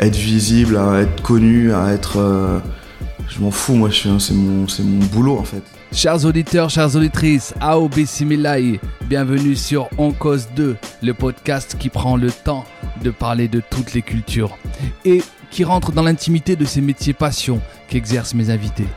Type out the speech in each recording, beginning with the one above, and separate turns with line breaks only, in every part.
être visible, être connu, à être. euh, je m'en fous, moi, c'est mon, mon boulot en fait.
Chers auditeurs, chères auditrices, Aobe Similai, bienvenue sur On Cause 2, le podcast qui prend le temps de parler de toutes les cultures et qui rentre dans l'intimité de ces métiers passion qu'exercent mes invités.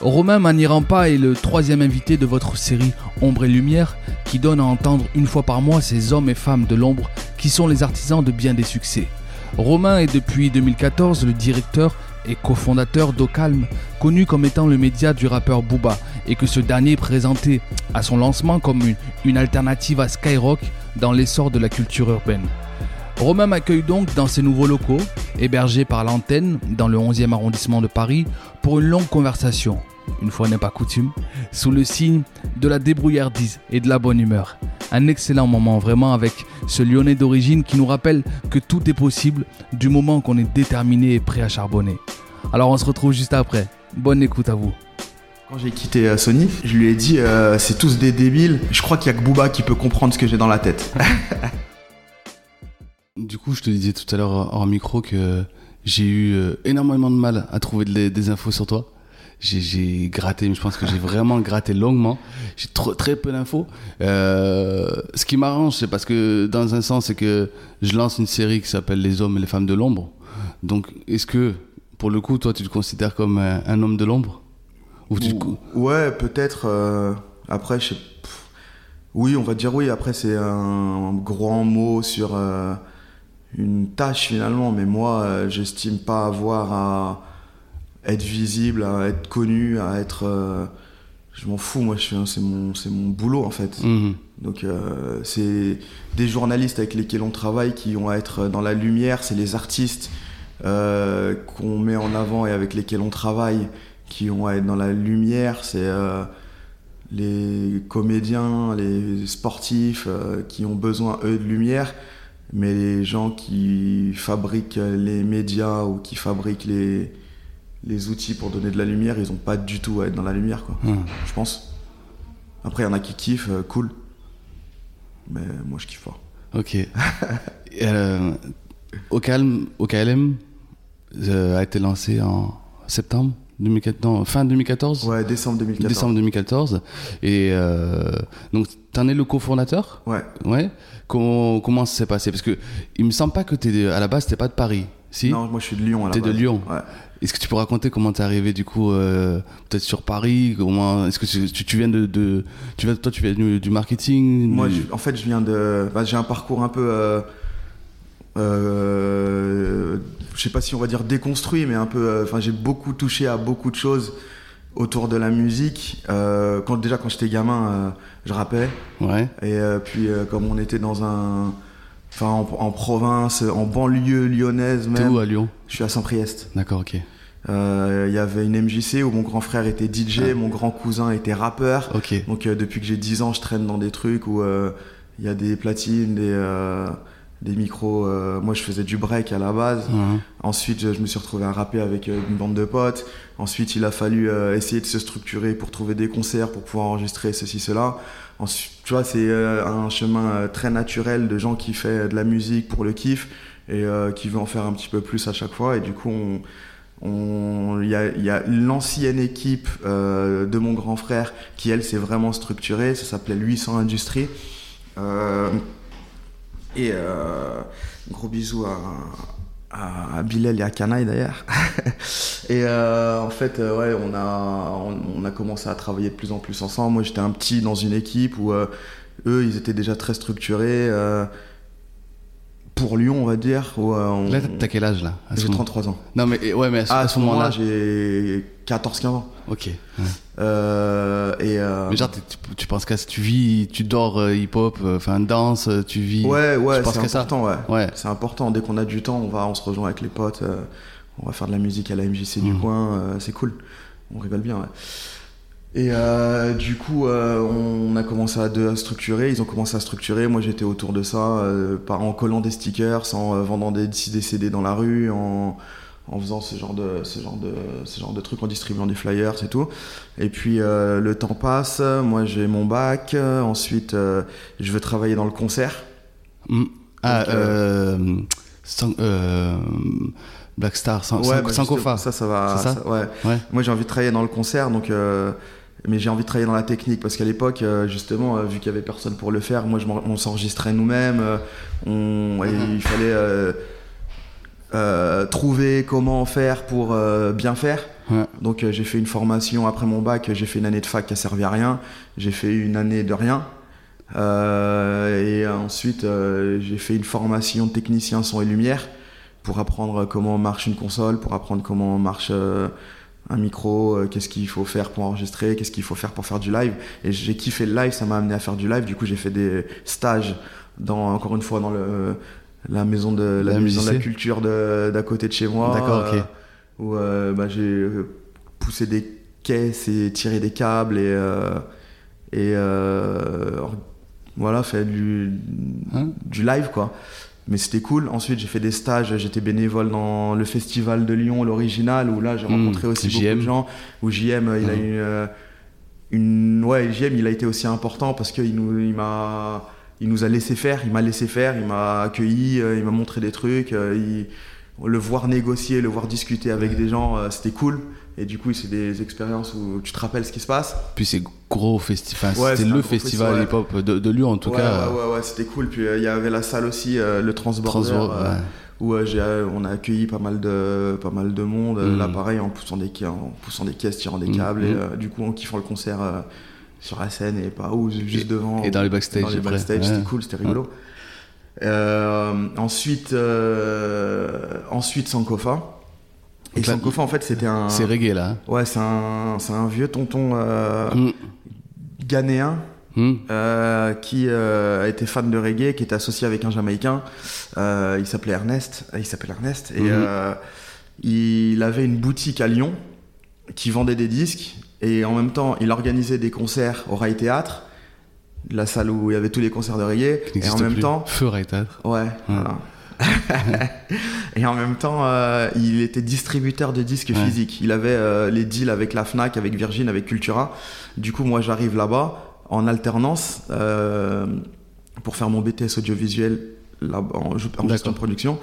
Romain Manirampa est le troisième invité de votre série Ombre et Lumière qui donne à entendre une fois par mois ces hommes et femmes de l'ombre qui sont les artisans de bien des succès. Romain est depuis 2014 le directeur et cofondateur d'Ocalm, connu comme étant le média du rappeur Booba, et que ce dernier présentait à son lancement comme une, alternative à Skyrock dans l'essor de la culture urbaine. Romain m'accueille donc dans ses nouveaux locaux, hébergés par l'antenne dans le 11e arrondissement de Paris, pour une longue conversation, une fois n'est pas coutume, sous le signe de la débrouillardise et de la bonne humeur. Un excellent moment vraiment avec ce lyonnais d'origine qui nous rappelle que tout est possible du moment qu'on est déterminé et prêt à charbonner. Alors on se retrouve juste après. Bonne écoute à vous.
Quand j'ai quitté euh, Sony, je lui ai dit euh, c'est tous des débiles. Je crois qu'il y a que Booba qui peut comprendre ce que j'ai dans la tête.
Du coup, je te disais tout à l'heure hors micro que j'ai eu euh, énormément de mal à trouver de- des infos sur toi. J'ai- gratté, mais je pense que j'ai vraiment gratté longuement. J'ai très peu d'infos. Euh, ce qui m'arrange, c'est parce que dans un sens, c'est que je lance une série qui s'appelle Les hommes et les femmes de l'ombre. Donc, est-ce que, pour le coup, toi, tu te considères comme un, homme de l'ombre? Ou tu
ouais, peut-être. euh, après, je sais. Oui, on va dire oui. Après, c'est un grand mot sur euh, une tâche finalement. Mais moi, j'estime pas avoir à être visible, à être connu, à être. euh, je m'en fous. Moi, C'est mon, mon boulot en fait.
Mhm.
Donc euh, c'est des journalistes avec lesquels on travaille qui vont être dans la lumière, c'est les artistes euh, qu'on met en avant et avec lesquels on travaille qui vont être dans la lumière, c'est les comédiens, les sportifs qui ont besoin eux de lumière, mais les gens qui fabriquent les médias ou qui fabriquent les, les outils pour donner de la lumière, ils n'ont pas du tout à être dans la lumière, quoi, je pense. Après, il y en a qui kiffent, euh, cool. Mais moi, je kiffe pas.
Ok. euh, au calme, au KLM euh, a été lancé en septembre 2014, non, fin 2014
Ouais, décembre 2014.
Décembre 2014. Et euh, donc, t'en es le cofondateur?
Ouais.
Ouais. Comment, comment ça s'est passé? Parce que il me semble pas que t'es à la base, t'es pas de Paris. Si?
Non, moi, je suis de Lyon à la
T'es de. Lyon.
Ouais.
Est-ce que tu peux raconter comment t'es arrivé du coup euh, peut-être sur Paris Comment Est-ce que tu, viens de, de tu viens, toi tu viens du, du marketing
Moi,
du-
je- en fait, je viens de. bah, j'ai un parcours un peu. Euh, euh, je sais pas si on va dire déconstruit, mais un peu. euh, Enfin, j'ai beaucoup touché à beaucoup de choses autour de la musique. Euh, quand, déjà, quand j'étais gamin, je rappais.
Ouais.
Et puis, comme on était dans un. Enfin, en, en province, en banlieue lyonnaise
T'es
même.
où à Lyon
Je suis à Saint-Priest.
D'accord, ok.
Euh, Il y avait une MJC où mon grand frère était DJ,
Ah.
mon grand cousin était rappeur.
Ok.
Donc euh, depuis que j'ai 10 ans, je traîne dans des trucs où euh, il y a des platines, des, des micros. moi, je faisais du break à la base. Ensuite, je, je me suis retrouvé à rapper avec une bande de potes. Ensuite, il a fallu essayer de se structurer pour trouver des concerts, pour pouvoir enregistrer ceci, cela. Tu vois, c'est euh, un chemin euh, très naturel de gens qui fait de la musique pour le kiff et euh, qui veut en faire un petit peu plus à chaque fois. Et du coup, on, il y a, y a l'ancienne équipe de mon grand frère qui, elle, s'est vraiment structurée. Ça s'appelait 800 Industries. Euh, et euh, gros bisous à, à, Bilal et à Canaille d'ailleurs. et euh, en fait, euh, ouais, on a, on, on a commencé à travailler de plus en plus ensemble. Moi, j'étais un petit dans une équipe où euh, eux, ils étaient déjà très structurés. euh, pour Lyon, on va dire. Où, on-
Là, t'as quel âge là
J'ai
moment?
33 ans.
Non, mais ouais, mais à ce,
Ah,
à ce moment-là.
j'ai 14-15 ans.
Ok. ouais.
Euh, et, euh,
Mais genre, tu, tu penses qu'à tu vis, tu dors euh, hip-hop, enfin danse, tu vis.
ouais, ouais, c'est
ça
important, ouais.
Ouais.
C'est important. Dès qu'on a du temps, on va, on se rejoint avec les potes, on va faire de la musique à la MJC du
Mhm.
coin, c'est cool. On rigole bien, ouais. Et du coup, on a commencé à, deux à structurer. Ils ont commencé à structurer. Moi, j'étais autour de ça, par, en collant des stickers, en vendant des, des CD dans la rue, en, en faisant ce genre de, ce genre de, ce genre de trucs, en distribuant des flyers et tout. Et puis, euh, le temps passe. Moi, j'ai mon bac. Euh, Ensuite, euh, je veux travailler dans le concert.
Hmm. Ah,
Donc,
euh, Black Star, San- San-
bah, Ça, ça va.
C'est ça
ça- ouais.
Ouais.
Moi, j'ai envie de travailler dans le concert, donc. mais j'ai envie de travailler dans la technique parce qu'à l'époque, justement, vu qu'il y avait personne pour le faire, moi, je on s'enregistrait nous-mêmes. on,
Mhm.
il fallait euh, trouver comment faire pour euh, bien faire.
Ouais.
Donc, euh, j'ai fait une formation après mon bac. J'ai fait une année de fac qui a servi à rien. J'ai fait une année de rien. Euh, et ensuite, euh, j'ai fait une formation de technicien son et lumière pour apprendre comment marche une console, pour apprendre comment marche un micro, qu'est-ce qu'il faut faire pour enregistrer, qu'est-ce qu'il faut faire pour faire du live. Et j'ai kiffé le live, ça m'a amené à faire du live. Du coup, j'ai fait des stages dans, encore une fois, dans le, la maison de la,
La
maison de la culture d'à côté de chez moi.
D'accord, ok.
euh, où euh, bah, j'ai euh, poussé des caisses et tiré des câbles et, et voilà, fait du,
Hein
du live quoi. Mais c'était cool. Ensuite, j'ai fait des stages. J'étais bénévole dans le festival de Lyon, l'original, où là, j'ai
Mm,
rencontré aussi beaucoup de gens. Où JM, il a
Mm.
eu euh, une. Ouais, JM, il a été aussi important parce qu'il nous, il m'a, il nous a laissé faire. Il m'a laissé faire. Il m'a accueilli. euh, il m'a montré des trucs. euh, il- le voir négocier, le voir discuter avec des gens, euh, c'était cool. Et du coup, c'est des expériences où tu te rappelles ce qui se passe.
Puis c'est gros festival.
Ouais,
C'était le festival hip-hop de, de Lyon en tout
ouais,
cas.
ouais, ouais, ouais, c'était cool. Puis euh, il y avait la salle aussi, euh, le Transborder. Euh, où on a accueilli pas mal de, pas mal de monde. euh,
Mm.
Là, pareil, en poussant des, en poussant des caisses, tirant des
Mm,
câbles, et
mm.
du coup, en kiffant le concert sur la scène et pas où, juste
Et-
devant.
et dans les backstage
Dans les backstage,
ouais.
c'était cool, c'était rigolo. Euh, ensuite, euh, ensuite Sankofa. Et
là,
Sankofa, en fait, c'était un.
C'est reggae là. hein.
Ouais, c'est un, c'est un vieux tonton euh,
Hmm.
ghanéen euh, qui été fan de reggae, qui était associé avec un Jamaïcain. Il s'appelait Ernest. Il s'appelle Ernest. Et
Mhm.
euh, il avait une boutique à Lyon qui vendait des disques. Et en même temps, il organisait des concerts au Rai Théâtre, la salle où il y avait tous les concerts de.
Qui
Et en même
plus.
temps,
Feu Ray Théâtre.
Ouais, voilà. et en même temps, euh, il était distributeur de disques
Ouais.
physiques. Il avait euh, les deals avec la Fnac, avec Virgin, avec Cultura. Du coup, moi, j'arrive là-bas en alternance euh, pour faire mon BTS audiovisuel là en, en gestion de production.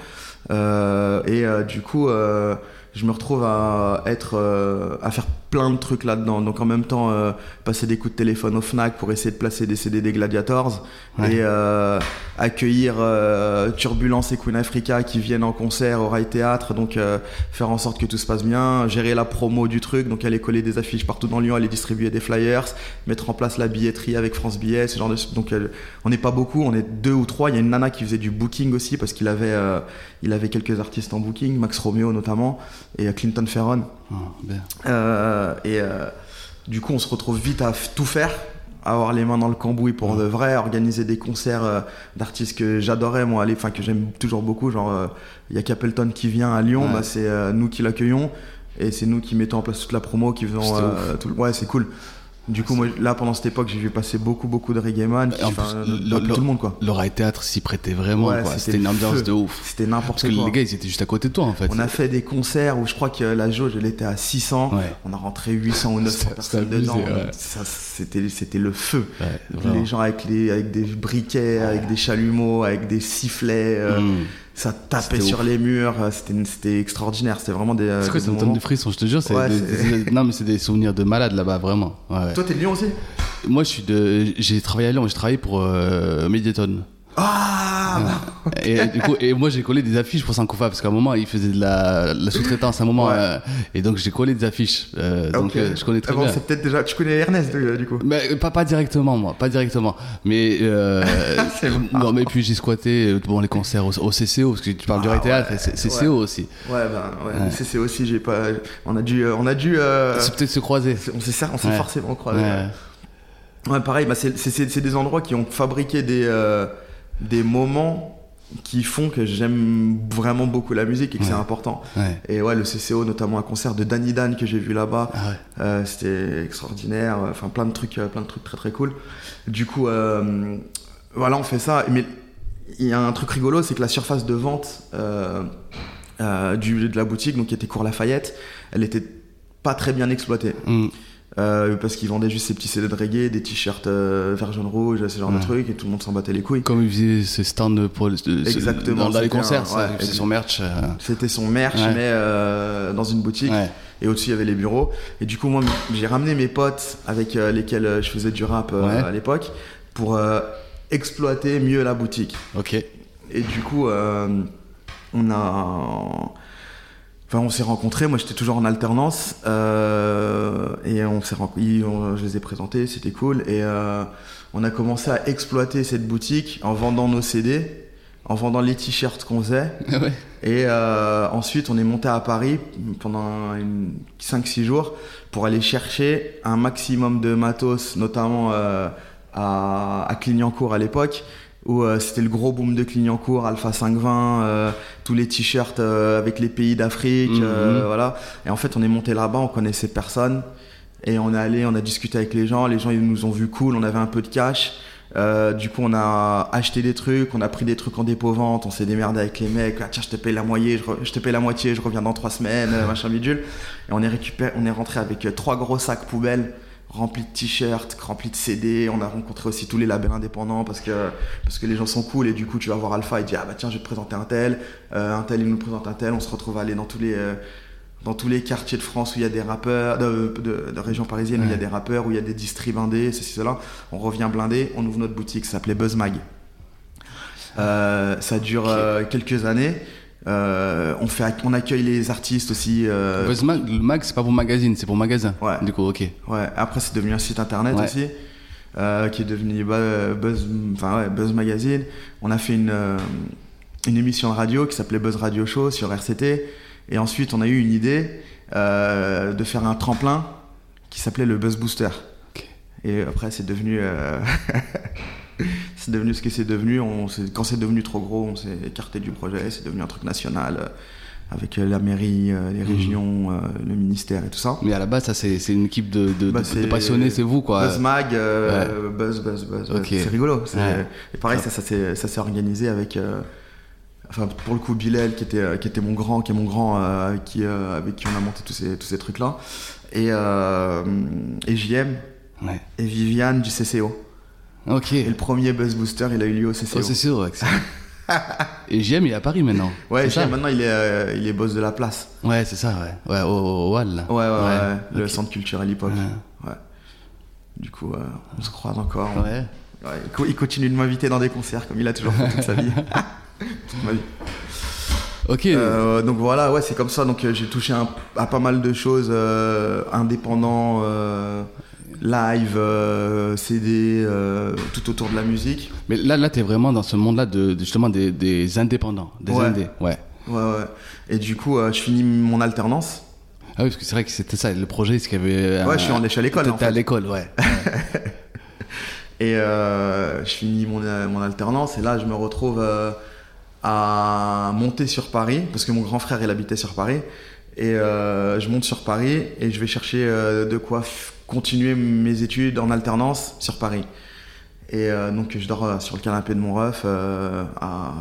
Et du coup, je me retrouve à être à faire plein de trucs là-dedans. Donc en même temps, euh, passer des coups de téléphone au Fnac pour essayer de placer des CD des Gladiators
Ouais.
et euh, accueillir euh, Turbulence et Queen Africa qui viennent en concert au Rai Théâtre. Donc euh, faire en sorte que tout se passe bien, gérer la promo du truc, donc aller coller des affiches partout dans Lyon, aller distribuer des flyers, mettre en place la billetterie avec France Billets, ce genre de donc euh, on n'est pas beaucoup, on est deux ou trois. Il y a une nana qui faisait du booking aussi parce qu'il avait euh, il avait quelques artistes en booking, Max Romeo notamment et Clinton Ferron.
Ah.
Euh, et euh, du coup, on se retrouve vite à tout faire, à avoir les mains dans le cambouis pour de vrai, organiser des concerts euh, d'artistes que j'adorais, moi, aller, enfin que j'aime toujours beaucoup. Genre, euh, il y a Capleton qui vient à Lyon,
Ouais.
bah, c'est euh, nous qui l'accueillons et c'est nous qui mettons en place toute la promo, qui faisons tout le- Ouais, c'est cool. Du coup, moi, là, pendant cette époque, j'ai vu passer beaucoup, beaucoup de reggae man, enfin,
le-
tout le monde, quoi.
Le Ray Théâtre s'y prêtait vraiment.
Ouais,
quoi.
c'était
une ambiance
feu.
de ouf.
C'était
Parce
n'importe
que
quoi.
les gars, ils étaient juste à côté de toi en fait.
On a fait des concerts où je crois que la jauge elle était à 600.
Ouais.
On a rentré 800 ou 900
C'était-
personnes dedans.
ouais.
C'était c'était le feu. Les gens avec, les, avec des briquets, avec des chalumeaux, avec des sifflets, euh,
Hmm.
Ça tapait sur
ouf.
les murs. euh, C'était extraordinaire. C'était vraiment des.
C'est quoi, ça me donne des frissons, je te jure. c'est
Ouais,
des-
c'est-
des- non, mais c'est des souvenirs de malade là-bas, vraiment. Ouais.
Toi, t'es de Lyon aussi?
Moi, je suis de. J'ai travaillé à Lyon, j'ai travaillé pour euh, Mediaton.
Ah bah,
Et, du coup, et moi, j'ai collé des affiches pour Sankofa parce qu'à un moment, il faisait de la, la sous-traitance à un moment.
Ouais.
euh, et donc, j'ai collé des affiches. euh, donc, euh, je connais très
Ah bon,
bien.
C'est peut-être déjà. Tu connais Ernest du coup
Mais pas, pas directement, moi, pas directement. Mais, non, mais puis j'ai squatté bon, les concerts au, au CCO, parce que tu parles du
Ah
Ray Théâtre,
ouais,
et
ouais.
CCO aussi.
Ouais, ben ouais.
Ouais.
C'est aussi. J'ai pas. On a dû. On a dû.
C'est peut-être se croiser.
on s'est on s'est
Ouais.
forcément croisés.
Ouais.
Ouais, pareil, bah c'est- des endroits qui ont fabriqué des, des moments qui font que j'aime vraiment beaucoup la musique et que c'est important.
Ouais.
Et ouais, le CCO, notamment un concert de Danny Dan que j'ai vu là-bas,
Ah ouais.
euh, c'était extraordinaire. Enfin, plein de trucs, euh, plein de trucs très très cool. Du coup, euh, voilà, on fait ça. Mais il y a un truc rigolo, c'est que la surface de vente euh, euh, du, de la boutique, donc qui était Cours Lafayette, elle était pas très bien exploitée.
Mm.
Euh, parce qu'ils vendaient juste ces petits CD de reggae, des t-shirts euh, vert, jaune, rouge, ce genre de trucs, et tout le monde s'en battait les couilles.
Comme il faisait ses stands pour le- ce-
Exactement,
dans, dans les
c'était
concerts,
ouais,
c'est son merch. euh,
C'était son merch,
Ouais.
mais euh, dans une boutique. Et au-dessus, il y avait les bureaux. Et du coup, moi, j'ai ramené mes potes avec euh, lesquels euh, je faisais du rap euh, à l'époque pour euh, exploiter mieux la boutique.
Ok.
Et du coup, euh, on a. Enfin, on s'est rencontrés. Moi, j'étais toujours en alternance. euh, et on s'est rencontrés. on- Je les ai présentés, c'était cool. Et euh, on a commencé à exploiter cette boutique en vendant nos CD, en vendant les t-shirts qu'on faisait.
ouais.
Et euh, ensuite, on est monté à Paris pendant 5-6 jours pour aller chercher un maximum de matos, notamment euh, à, à Clignancourt à l'époque, où euh, c'était le gros boom de Clignancourt, Alpha 520, euh, tous les t-shirts euh, avec les pays d'Afrique,
Mhm.
euh, voilà. Et en fait, on est monté là-bas, on connaissait personne. Et on est allé, on a discuté avec les gens, les gens ils nous ont vu cool, on avait un peu de cash. Euh, du coup, on a acheté des trucs, on a pris des trucs en dépôt-vente, on s'est démerdé avec les mecs. Ah, tiens, je te paye la moitié, je, re- je te paye la moitié, je reviens dans trois semaines, machin bidule. Et on est récupéré, on est rentré avec trois gros sacs poubelles remplis de t-shirts, remplis de CD. On a rencontré aussi tous les labels indépendants parce que parce que les gens sont cool et du coup, tu vas voir Alpha et dit ah bah tiens, je vais te présenter un tel, euh, un tel il nous présente un tel. On se retrouve à aller dans tous les euh, dans tous les quartiers de France où il y a des rappeurs, de, de, de région parisienne où il y a des rappeurs, où il y a des distribs indés, ceci, cela. On revient blindé, on ouvre notre boutique, ça s'appelait Buzzmag. Euh, ça dure euh, quelques années. Euh, on, fait, on accueille les artistes aussi. euh,
Mag, le mag, c'est pas pour magazine, c'est pour magasin.
Ouais.
Du coup, ok.
Ouais, après c'est devenu un site internet
Ouais.
aussi, euh, qui est devenu Bu- Buzz, enfin ouais, Buzz Magazine. On a fait une, euh, une émission de radio qui s'appelait Buzz Radio Show sur RCT. Et ensuite, on a eu une idée de faire un tremplin qui s'appelait le Buzz Booster.
Ok.
Et après, c'est devenu, c'est devenu ce que c'est devenu. On, quand c'est devenu trop gros, on s'est écarté du projet. C'est devenu un truc national euh, avec euh, la mairie, euh, les régions, euh, le ministère et tout ça.
Mais à la base, ça, c'est une équipe de, de,
Bah,
de-
c'est-
de passionnés, c'est vous, quoi.
Buzz Mag, Buzz, Buzz, Buzz. C'est rigolo.
Ouais.
Et pareil, ça, ça s'est ça s'est organisé avec. Enfin, pour le coup, Bilal, qui était, qui était mon grand, qui est mon grand, avec qui, avec qui on a monté tous ces, tous ces trucs-là. Et, et JM
Ouais.
et Viviane du CCO.
Ok.
Et le premier Buzz Booster, il a eu lieu au CCO.
C'est sûr, ouais. Et JM, il est à Paris maintenant.
ouais, maintenant, il est, euh, il est boss de la place.
Ouais, c'est ça, ouais. Ouais, au, au Wall, là.
Ouais, ouais, ouais. le centre culturel hip-hop.
Ouais.
Ouais. Du coup, euh, on se croise encore.
Ouais.
Ouais, il co- il continue de m'inviter dans des concerts comme il a toujours fait toute sa vie. toute ma vie.
Ok.
Euh, donc voilà, ouais, c'est comme ça. Donc j'ai touché un- à pas mal de choses indépendants, euh, live, euh, CD, euh, tout autour de la musique.
Mais là, là, t'es vraiment dans ce monde-là de, de- justement des, des indépendants, des
Ouais.
indés. Ouais.
Ouais, ouais. Et du coup, euh, je finis mon alternance.
Ah oui, parce que c'est vrai que c'était ça, le projet, c'est qu'il y avait.
Ouais, je suis en- à l'école,
T'étais
en fait.
à l'école, ouais.
Et je finis mon, mon alternance. Et là, je me retrouve à monter sur Paris, parce que mon grand frère, il habitait sur Paris. Et je monte sur Paris et je vais chercher de quoi continuer mes études en alternance sur Paris. Et euh, donc je dors euh, sur le canapé de mon ref euh, à,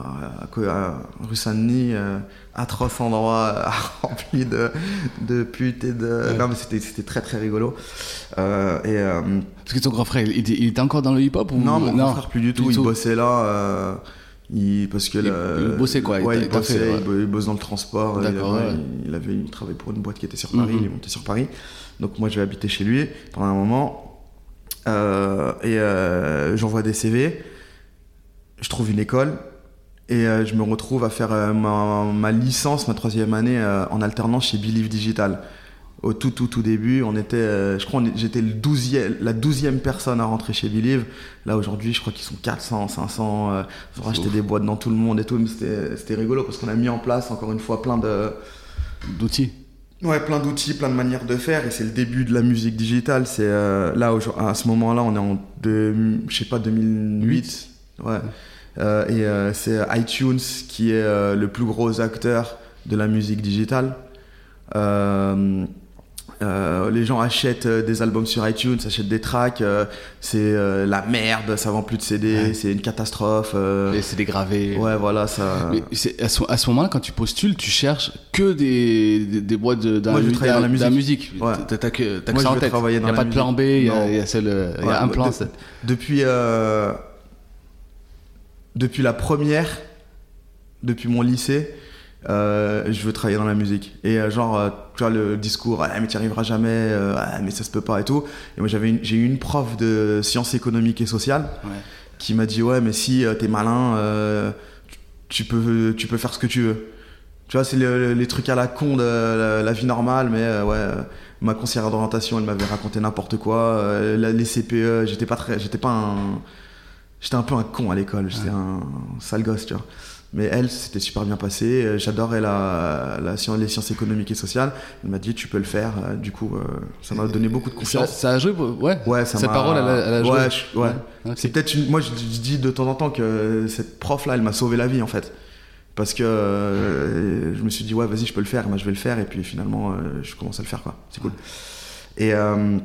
à, à rue Saint-Denis, euh, atroce endroit rempli de, de putes et de... Non mais c'était c'était très très rigolo. Et,
Parce que ton grand frère, il, il était encore dans le hip-hop ou
non, mon grand frère plus du tout, il
tout.
bossait là. il, parce que
Il-
le-
il bossait quoi, il
Ouais, bossait,
fait, ouais.
il bo- il bosse dans le transport. Il, avait- il avait, il travaillait pour une boîte qui était sur Paris,
Mhm.
il est monté sur Paris. Donc moi je vais habiter chez lui pendant un moment. Euh, et euh, j'envoie des CV. Je trouve une école. Et euh, je me retrouve à faire ma, ma licence, ma troisième année en alternance chez Believe Digital. Au tout, tout, tout début, on était, euh, je crois, j'étais le 12e, la douzième personne à rentrer chez Believe. Là, aujourd'hui, je crois qu'ils sont 400, 500. Euh, ils ont racheté des boîtes dans tout le monde et tout. Mais c'était c'était rigolo parce qu'on a mis en place, encore une fois, plein de,
D'outils.
Ouais, plein d'outils, plein de manières de faire, et c'est le début de la musique digitale. C'est euh, là, à ce moment-là, on est en, deux- je sais pas, 2008. Ouais. Euh, et euh, c'est iTunes qui est euh, le plus gros acteur de la musique digitale. Euh, les gens achètent euh, des albums sur iTunes, achètent des tracks, euh, c'est euh, la merde, ça vend plus de CD,
Ouais.
c'est une catastrophe.
Et c'est dégravé.
ouais, voilà, ça.
Mais à ce, à ce moment-là, quand tu postules, tu cherches que des, des, des boîtes de,
Moi, je veux travailler dans la
de
musique. Ouais.
T'as t'as que, t'as que
Moi,
ça
je
en tête. Il n'y a
la
pas de plan B,
musique.
il y a, y a y un plan.
de- Depuis, depuis la première, depuis mon lycée, euh, je veux travailler dans la musique. Et euh, genre, euh, tu vois, le discours, ah, mais tu n'y arriveras jamais, ah, mais ça se peut pas et tout. Et moi, j'avais j'ai eu une prof de sciences économiques et sociales
Ouais.
qui m'a dit, ouais, mais si t'es malin, tu, peux, tu peux faire ce que tu veux. Tu vois, c'est le- les trucs à la con de la, la vie normale, mais euh, ouais, euh, ma conseillère d'orientation, elle m'avait raconté n'importe quoi. euh, la- les CPE, j'étais pas très, j'étais pas un, j'étais un peu un con à l'école, j'étais un sale gosse, tu vois. Mais elle, c'était super bien passé. euh, J'adorais la, la les sciences économiques et sociales. Elle m'a dit, tu peux le faire. euh, Du coup, euh, ça m'a donné beaucoup de confiance.
ça a joué, ouais.
Ouais, ça
Cette parole, elle a, elle a joué.
Ouais, je- ouais. C'est peut-être une... Moi, je, je dis de temps en temps que cette prof-là, elle m'a sauvé la vie, en fait. Parce que euh, je me suis dit, ouais, vas-y, je peux le faire, moi, je vais le faire. Et puis finalement, euh, je commence à le faire, quoi. C'est cool. Et, euh,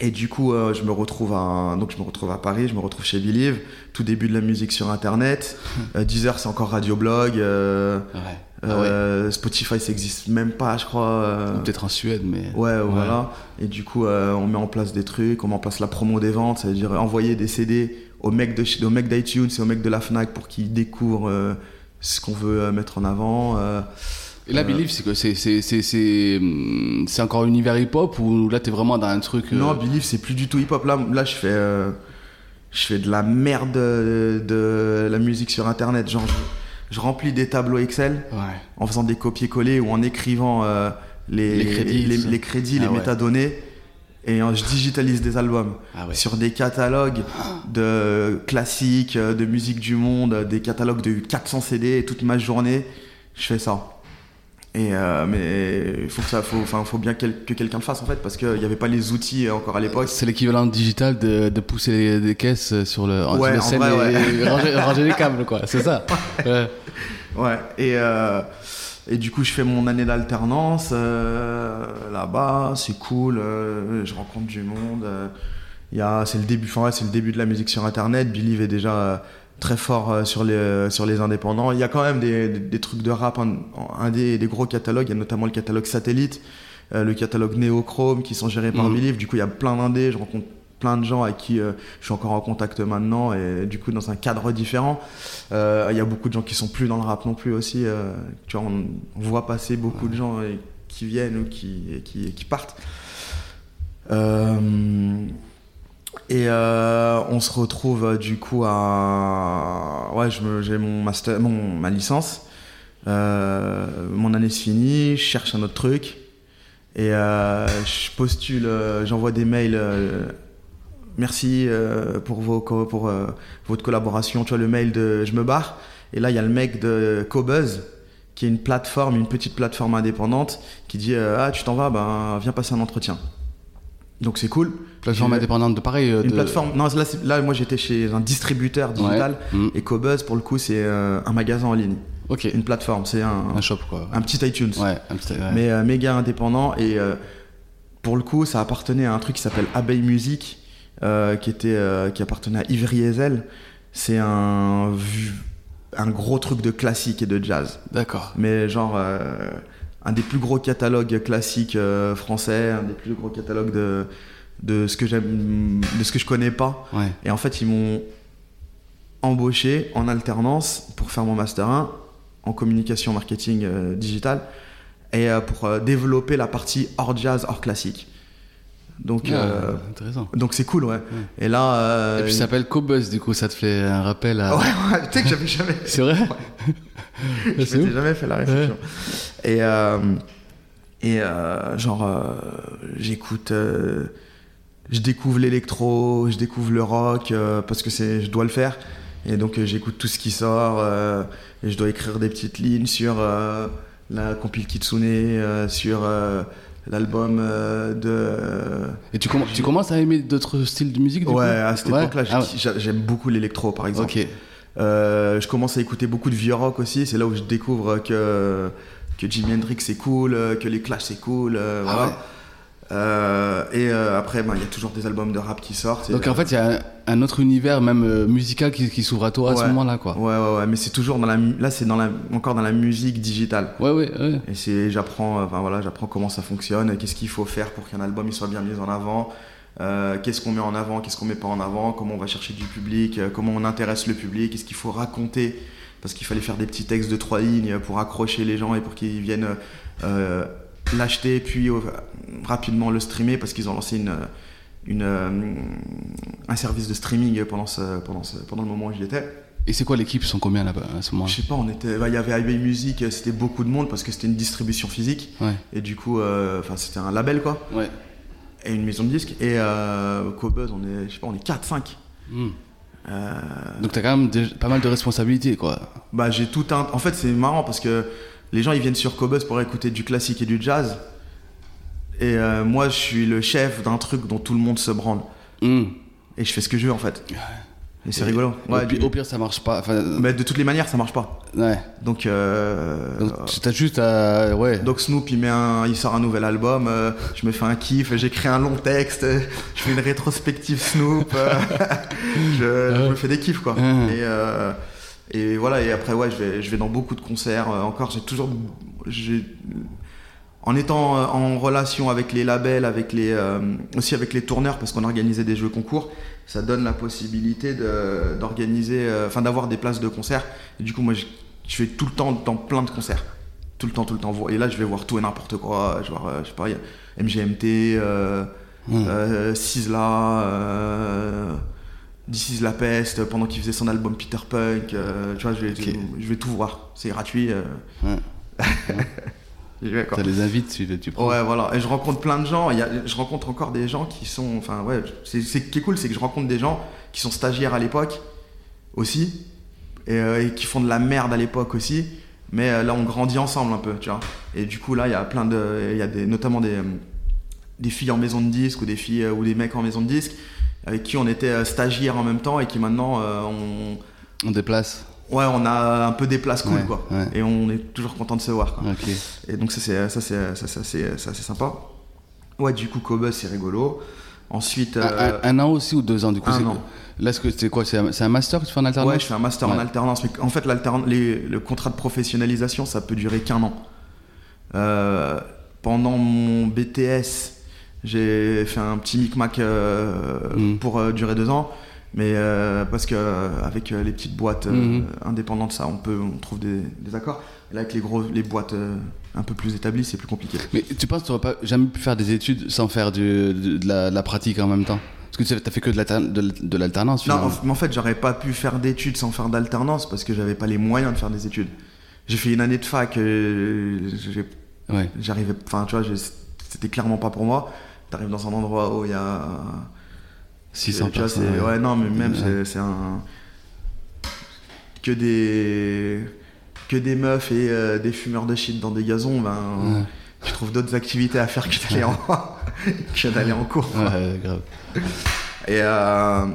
et du coup, euh, je me retrouve à, donc je me retrouve à Paris, je me retrouve chez Believe, tout début de la musique sur Internet. Euh, Deezer, c'est encore Radioblog. Euh,
Ouais. Ah ouais.
euh, Spotify, ça existe même pas, je crois. euh,
Peut-être en Suède, mais.
Ouais, voilà. Et du coup, euh, on met en place des trucs, on met en place la promo des ventes, ça veut dire envoyer des CD aux mecs de aux mecs d'iTunes et aux mecs de la Fnac pour qu'ils découvrent euh, ce qu'on veut euh, mettre en avant.
Et là,
Euh,
Believe, c'est que c'est c'est hum, c'est encore univers hip-hop ou là t'es vraiment dans un truc. euh,
Non, Believe, c'est plus du tout hip-hop. Là, là je fais, euh, je fais de la merde de, de la musique sur Internet. Genre, je, je remplis des tableaux Excel
Ouais.
en faisant des copier-coller ou en écrivant euh, les,
Les crédits,
les,
ça.
les crédits,
Ah
les
ouais.
métadonnées. Et je digitalise des albums.
Ah ouais.
sur des catalogues de classiques, de musique du monde, des catalogues de 400 CD et toute ma journée, je fais ça. Et euh, mais il faut que ça, faut, enfin, faut bien quel- que quelqu'un le fasse en fait, parce qu'il n'y avait pas les outils euh, encore à l'époque.
C'est l'équivalent digital de, de pousser les, des caisses sur le,
Ouais,
le scène
vrai,
et,
ouais.
et ranger, ranger les câbles, quoi. C'est ça. Ouais.
Ouais. Et euh, et du coup, je fais mon année d'alternance euh, là-bas, c'est cool. je rencontre du monde. Il c'est le début, enfin c'est le début de la musique sur Internet. Believe est déjà très fort euh, sur les sur les indépendants. Il y a quand même des, des, des trucs de rap et des gros catalogues. Il y a notamment le catalogue Satellite, euh, le catalogue Neochrome qui sont gérés par
Mhm.
Believe. Du coup, il y a plein d'indés. Je rencontre plein de gens avec qui euh, je suis encore en contact maintenant et du coup dans un cadre différent. Euh, Il y a beaucoup de gens qui sont plus dans le rap non plus aussi. euh, tu vois, on, on voit passer beaucoup de gens euh, qui viennent ou qui, et qui, et qui partent. Euh, et euh, on se retrouve euh, du coup à. Ouais, j'ai mon master, mon, ma licence. Euh, mon année se finit, je cherche un autre truc. Et je postule, j'envoie des mails. merci pour, vos, pour votre collaboration. Tu vois, le mail de Je me barre. Et là, il y a le mec de Cobuzz, qui est une plateforme, une petite plateforme indépendante, qui dit Ah, tu t'en vas, ben, viens passer un entretien. Donc c'est cool.
Plateforme indépendante de pareil. euh,
Une
de-
plateforme. Non, là, là moi j'étais chez un distributeur digital.
Ouais. Mm.
Et Cobuzz, pour le coup, c'est euh, un magasin en ligne.
Ok.
Une plateforme, c'est un,
Un shop, quoi.
un petit iTunes.
Ouais, un petit- ouais.
Mais euh, méga indépendant. Et euh, pour le coup, ça appartenait à un truc qui s'appelle Abeille Music, qui, était, qui appartenait à Ivry Ezel. C'est un, un gros truc de classique et de jazz.
D'accord.
Mais genre, un des plus gros catalogues classiques français, un des plus gros catalogues de, de ce que j'aime, de ce que je connais pas.
Ouais.
Et en fait, ils m'ont embauché en alternance pour faire mon master 1 en communication marketing euh, digital et euh, pour euh, développer la partie hors jazz, hors classique. Donc,
Ah, intéressant.
donc c'est cool, ouais. Et là,
Et puis ça s'appelle Cobuzz, du coup, ça te fait un rappel à.
ouais, ouais, tu sais que j'avais jamais,
C'est vrai
je
C'est
m'étais jamais fait la réflexion. Et et genre, j'écoute, je découvre l'électro, je découvre le rock euh, parce que c'est, je dois le faire. Et donc euh, j'écoute tout ce qui sort euh, et je dois écrire des petites lignes sur euh, la compile Kitsune, euh, sur euh, l'album euh, de.
Et tu, comm- tu commences à aimer d'autres styles de musique, du
ouais,
coup
à cette
Ouais.
époque-là,
Ah ouais.
j'aime beaucoup l'électro par exemple.
Ok.
Euh, je commence à écouter beaucoup de vieux rock aussi. C'est là où je découvre que, que Jimi Hendrix c'est cool, que les Clash c'est cool. euh,
Ah
voilà.
ouais.
Euh, et euh, après, ben, il y a toujours des albums de rap qui sortent.
Donc en fait, il y a un, autre univers, même euh, musical, qui, qui s'ouvre à toi à ce moment-là, quoi.
Ouais, ouais, ouais, mais c'est toujours dans la. Là, c'est dans la, encore dans la musique digitale.
Ouais, ouais, ouais.
Et c'est, j'apprends, euh, enfin voilà, j'apprends comment ça fonctionne, qu'est-ce qu'il faut faire pour qu'un album il soit bien mis en avant, euh, qu'est-ce qu'on met en avant, qu'est-ce qu'on met pas en avant, comment on va chercher du public, euh, comment on intéresse le public, qu'est-ce qu'il faut raconter, parce qu'il fallait faire des petits textes de trois lignes pour accrocher les gens et pour qu'ils viennent euh, l'acheter, puis euh, rapidement le streamer, parce qu'ils ont lancé une, une, euh, un service de streaming pendant, ce, pendant, ce, pendant le moment où j'y étais.
Et c'est quoi l'équipe Ils sont combien là-bas à ce moment
Je sais pas, on était, bah, il y avait IB Music, c'était beaucoup de monde parce que c'était une distribution physique.
Ouais.
Et du coup, euh, enfin, c'était un label quoi,
Ouais.
et une maison de disques. Et Cobuzz, on est, je sais pas, on est 4-5.
Hmm.
Euh,
Donc t'as quand même pas mal de responsabilités, quoi.
bah, j'ai tout un. En fait, c'est marrant parce que les gens ils viennent sur Cobuzz pour écouter du classique et du jazz. Et euh, moi, je suis le chef d'un truc dont tout le monde se branle.
Hmm.
Et je fais ce que je veux en fait. Et c'est rigolo.
Au,
Ouais,
pi-
du-
au pire, ça marche pas. Enfin,
Mais de toutes les manières, ça marche pas.
ouais.
Donc, euh,
Donc t'as juste à. Ouais.
Donc Snoop il, met un, il sort un nouvel album, euh, je me fais un kiff, j'écris un long texte, euh, je fais une rétrospective Snoop, euh, je, je me fais des kiffs quoi. Et, euh, et voilà, et après ouais, je vais, je vais dans beaucoup de concerts euh, encore, j'ai toujours... En étant euh, en relation avec les labels, avec les, euh, aussi avec les tourneurs, parce qu'on organisait des jeux concours, ça donne la possibilité de- d'organiser, euh, enfin d'avoir des places de concert. Et du coup, moi, je, je vais tout le temps dans plein de concerts. Tout le temps, tout le temps. Et là, je vais voir tout et n'importe quoi. Je vais voir, je sais pas, MGMT, euh, Sizzla, euh, This is la peste, pendant qu'il faisait son album Peter Punk. euh, tu vois, je vais, je vais tout voir. C'est gratuit. euh.
Ouais. Ça les invite, tu, tu prends.
Ouais, voilà. Et je rencontre plein de gens. Y a, je rencontre encore des gens qui sont. Enfin, ouais. C'est, ce qui est cool, c'est que je rencontre des gens qui sont stagiaires à l'époque aussi. Et, euh, et qui font de la merde à l'époque aussi. Mais euh, là, on grandit ensemble un peu, tu vois. Et du coup, là, il y a plein de. Il y a des, notamment des, des filles en maison de disques ou des filles ou des mecs en maison de disques avec qui on était euh, stagiaires en même temps et qui maintenant euh, on.
On déplace.
Ouais, on a un peu des places cool,
Ouais,
quoi.
ouais.
Et on est toujours content de se voir, quoi. Et donc ça c'est ça c'est ça, ça, c'est ça, c'est sympa. Ouais, du coup Cobuzz c'est rigolo. Ensuite
Un,
euh,
un- un an aussi ou deux ans du coup
un an.
Là, ce que c'est quoi? C'est un, master que tu fais en alternance?
Ouais, je fais un master en alternance mais en fait les- le contrat de professionnalisation ça peut durer qu'un an. Euh, pendant mon BTS, j'ai fait un petit micmac euh,
Mhm.
pour euh, durer deux ans. Mais euh, parce que euh, avec euh, les petites boîtes
Mhm.
indépendantes, ça, on peut, on trouve des, des accords. Et là, avec les gros, les boîtes un peu plus établies, c'est plus compliqué.
Mais tu penses que tu n'aurais pas jamais pu faire des études sans faire du- de, de la, de la pratique en même temps? Parce que tu as fait que de l'alternance
Non, en, mais en fait, j'aurais pas pu faire d'études sans faire d'alternance parce que j'avais pas les moyens de faire des études. J'ai fait une année de fac, j'arrivais, enfin, tu vois, c'était clairement pas pour moi. T'arrives dans un endroit où il y a
600
tu vois, c'est-
personnes.
ouais. non, mais même
Ouais.
c'est- un que des que des meufs et euh, des fumeurs de shit dans des gazons, ben
Ouais.
tu trouves d'autres activités à faire que d'aller en que d'aller en cours.
Ouais, grave.
Et euh,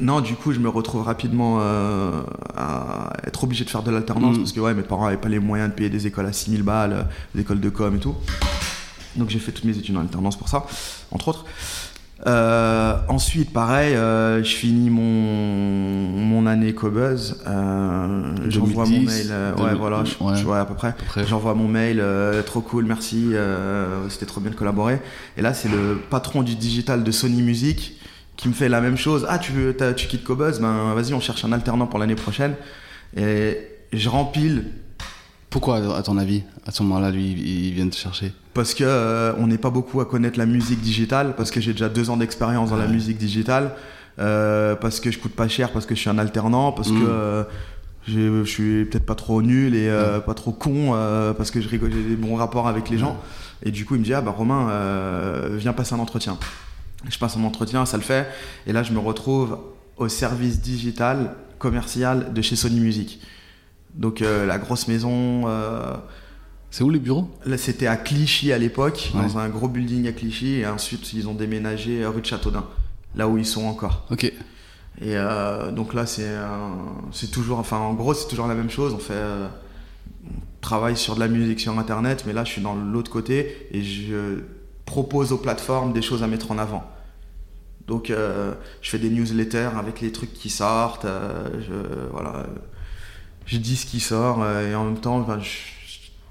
non, du coup, je me retrouve rapidement euh, à être obligé de faire de l'alternance
Mm.
parce que ouais, mes parents n'avaient pas les moyens de payer des écoles à 6000 balles, euh, des écoles de com et tout. Donc j'ai fait toutes mes études en alternance pour ça, entre autres. Euh, ensuite, pareil, euh, je finis mon, mon année Cobuzz. Euh, J'envoie mon
2010,
mail. euh, ouais,
2000,
voilà, je,
ouais.
je- ouais, à peu près. J'envoie mon mail, trop cool, merci, c'était trop bien de collaborer. Et là, c'est le patron du digital de Sony Music qui me fait la même chose. Ah, tu, veux, tu quittes Cobuzz? Ben vas-y, on cherche un alternant pour l'année prochaine. Et je rempile
pourquoi, à ton avis, à ce moment-là, lui, il vient te chercher
parce que euh, on n'est pas beaucoup à connaître la musique digitale, parce que j'ai déjà deux ans d'expérience dans la
Ouais.
musique digitale, euh, parce que je coûte pas cher, parce que je suis un alternant, parce
Mm.
que euh, je suis peut-être pas trop nul et pas trop con, parce que je rigole, j'ai des bons rapports avec les gens. Et du coup, il me dit ah bah Romain, viens passer un entretien. Je passe un entretien, ça le fait, et là je me retrouve au service digital commercial de chez Sony Music. Donc euh, la grosse maison. euh,
C'est où les bureaux?
Là, c'était à Clichy à l'époque,
Ouais.
dans un gros building à Clichy, et ensuite ils ont déménagé à rue de Châteaudun, là où ils sont encore.
Ok.
Et euh, donc là, c'est c'est toujours, enfin, en gros, c'est toujours la même chose. On fait, euh, on travaille sur de la musique sur Internet, mais là, je suis dans l'autre côté et je propose aux plateformes des choses à mettre en avant. Donc, euh, je fais des newsletters avec les trucs qui sortent. euh, je, voilà, je dis ce qui sort euh, et en même temps, ben,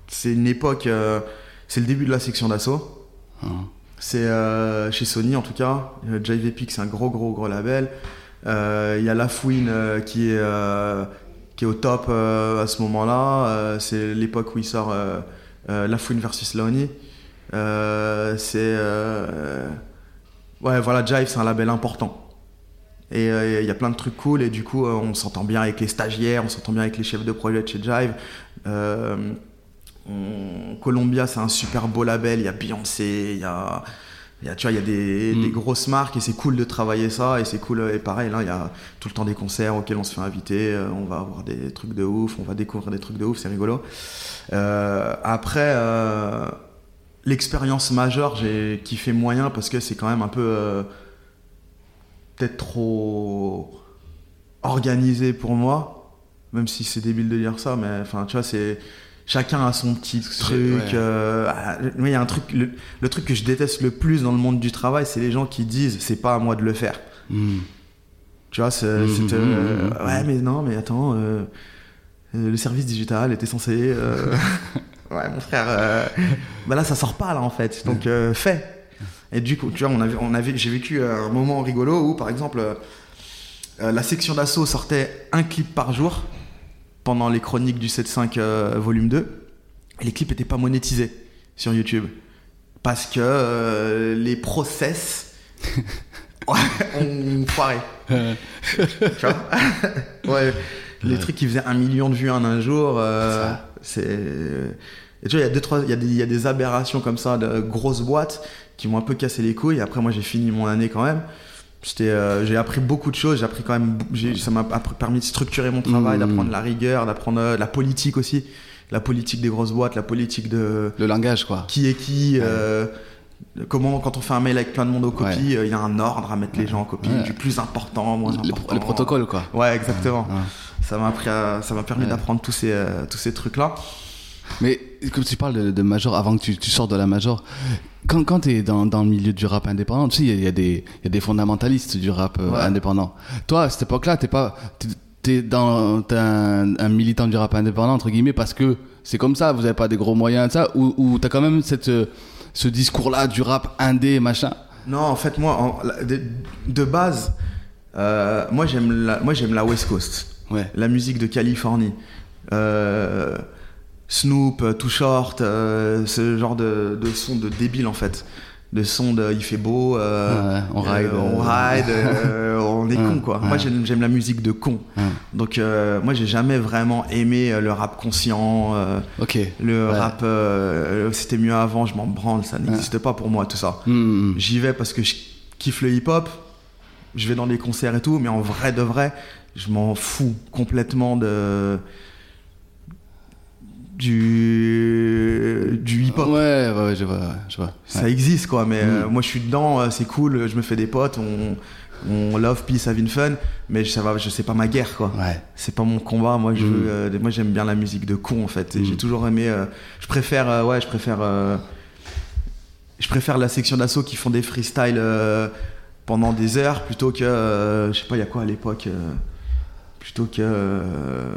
c'est une époque. euh, c'est le début de la section d'assaut.
Hein.
C'est euh, chez Sony en tout cas. Jive Epic, c'est un gros, gros, gros label. Euh, Il y a La Fouine euh, qui, est, euh, qui est au top euh, à ce moment-là. Euh, c'est l'époque où il sort La Fouine versus Lonnie. Euh, c'est. euh, ouais, voilà, Jive, c'est un label important. Et euh, il y a plein de trucs cool, et du coup, euh, on s'entend bien avec les stagiaires, on s'entend bien avec les chefs de projet de chez Jive. Euh, on- Columbia, c'est un super beau label. Il y a Beyoncé, il y a, il y a, tu vois, il y a des,
Mm.
des grosses marques et c'est cool de travailler ça. Et c'est cool. Et pareil, là, il y a tout le temps des concerts auxquels on se fait inviter. euh, On va avoir des trucs de ouf, on va découvrir des trucs de ouf, c'est rigolo. Euh, après, euh, l'expérience majeure, j'ai kiffé moyen parce que c'est quand même un peu. Peut-être trop organisé pour moi, même si c'est débile de dire ça, mais enfin, tu vois, c'est chacun a son petit truc.
ouais.
euh, ah, il y a un truc, le, le truc que je déteste le plus dans le monde du travail, c'est les gens qui disent c'est pas à moi de le faire.
Hmm.
Tu vois, c'est,
Mhm,
c'est, euh, ouais, mais non, mais attends, euh, le service digital était censé. ouais, mon frère, bah là, ça sort pas là en fait. Donc, fais. Et du coup, tu vois, on avait, on avait, j'ai vécu euh, un moment rigolo où, par exemple, euh, la section d'assaut sortait un clip par jour pendant les chroniques du 7.5 euh, volume 2. Et les clips n'étaient pas monétisés sur YouTube. Parce que euh, les process ont foiré. tu vois Ouais, les trucs qui faisaient un million de vues en un jour, c'est. Et tu vois, il y a deux, trois, il y, a des- il y a des aberrations comme ça, de grosses boîtes qui m'ont un peu cassé les couilles. Après, moi, j'ai fini mon année quand même. Euh, j'ai appris beaucoup de choses. J'ai appris quand même, ça m'a permis de structurer mon travail,
Mmh.
d'apprendre la rigueur, d'apprendre euh, la politique aussi, la politique des grosses boîtes, la politique de
Le langage, quoi.
qui est qui. euh, Comment, quand on fait un mail avec plein de monde aux copies, euh, il y a un ordre à mettre les gens en copie,
Ouais.
du plus important, moins important.
les protocoles, quoi.
Ouais, exactement. Ça m'a appris, à- ça m'a permis d'apprendre tous ces, euh, tous ces trucs-là.
Mais comme tu parles de, de Major, avant que tu, tu sortes de la Major, quand, quand tu es dans, dans le milieu du rap indépendant, tu sais, il y y, y a des fondamentalistes du rap euh,
Ouais.
indépendant. Toi, à cette époque-là, t'es pas. t'es- T'es dans t'es un, un militant du rap indépendant entre guillemets parce que c'est comme ça, vous avez pas des gros moyens ça ou, ou t'as quand même cette euh, ce discours-là du rap indé machin?
Non, en fait, moi, en- de, de base, euh, moi j'aime la, moi j'aime la West Coast,
Ouais.
la musique de Californie, Euh, Snoop, euh, Too Short, euh, ce genre de, de son de débile en fait, de son de il fait beau, euh,
Ouais, on ride,
on ride, on est con quoi. Moi
ouais.
j'aime j'aime la musique de con,
Ouais.
donc moi j'ai jamais vraiment aimé le rap conscient.
Ok.
le rap, c'était mieux avant, je m'en branle, ça n'existe pas pour moi tout ça.
Hmm.
J'y vais parce que je kiffe le hip-hop, je vais dans les concerts et tout, mais en vrai de vrai, je m'en fous complètement de du du hip-hop.
Ouais, ouais, ouais, je vois, je vois.
Ça existe quoi, mais euh,
Mm.
moi je suis dedans, euh, c'est cool, je me fais des potes, on, on love, peace, having fun, mais ça va, je sais pas ma guerre quoi.
Ouais.
C'est pas mon combat, moi je
Mm.
euh, moi j'aime bien la musique de con en fait.
Mm.
J'ai toujours aimé, euh, je préfère, euh, ouais, je préfère, euh, je préfère la section d'assaut qui font des freestyles euh, pendant des heures plutôt que, euh, je sais pas, il y a quoi à l'époque, euh, plutôt que euh,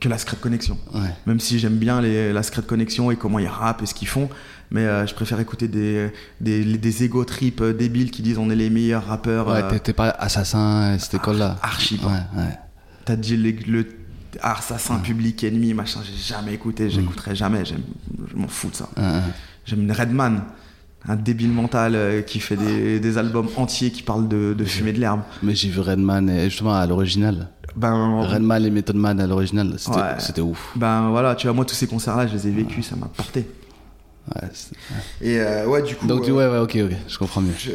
que la Secret Connection.
Ouais.
Même si j'aime bien les, la Secret Connection et comment ils rappent et ce qu'ils font, mais euh, je préfère écouter des des, des ego trips euh, débiles qui disent on est les meilleurs rappeurs.
Ouais,
euh,
t'es- pas assassin à cette école-là.
archi pas.
Ouais, ouais.
T'as dit le, le assassin public ennemi machin j'ai jamais écouté j'écouterai jamais j'aime- je m'en fous de ça j'aime Redman un débile mental euh, qui fait des, des albums entiers qui parlent de, de fumer de l'herbe
Mais j'ai vu Redman et justement à l'original.
Ben
Redman et Method Man à l'original, c'était
Ouais.
c'était ouf.
ben voilà tu vois moi tous ces concerts là je les ai vécus ça m'a porté
Ouais,
et euh, ouais du coup
Donc, tu-
euh,
ouais, ouais, ok, ok, je comprends mieux.
je-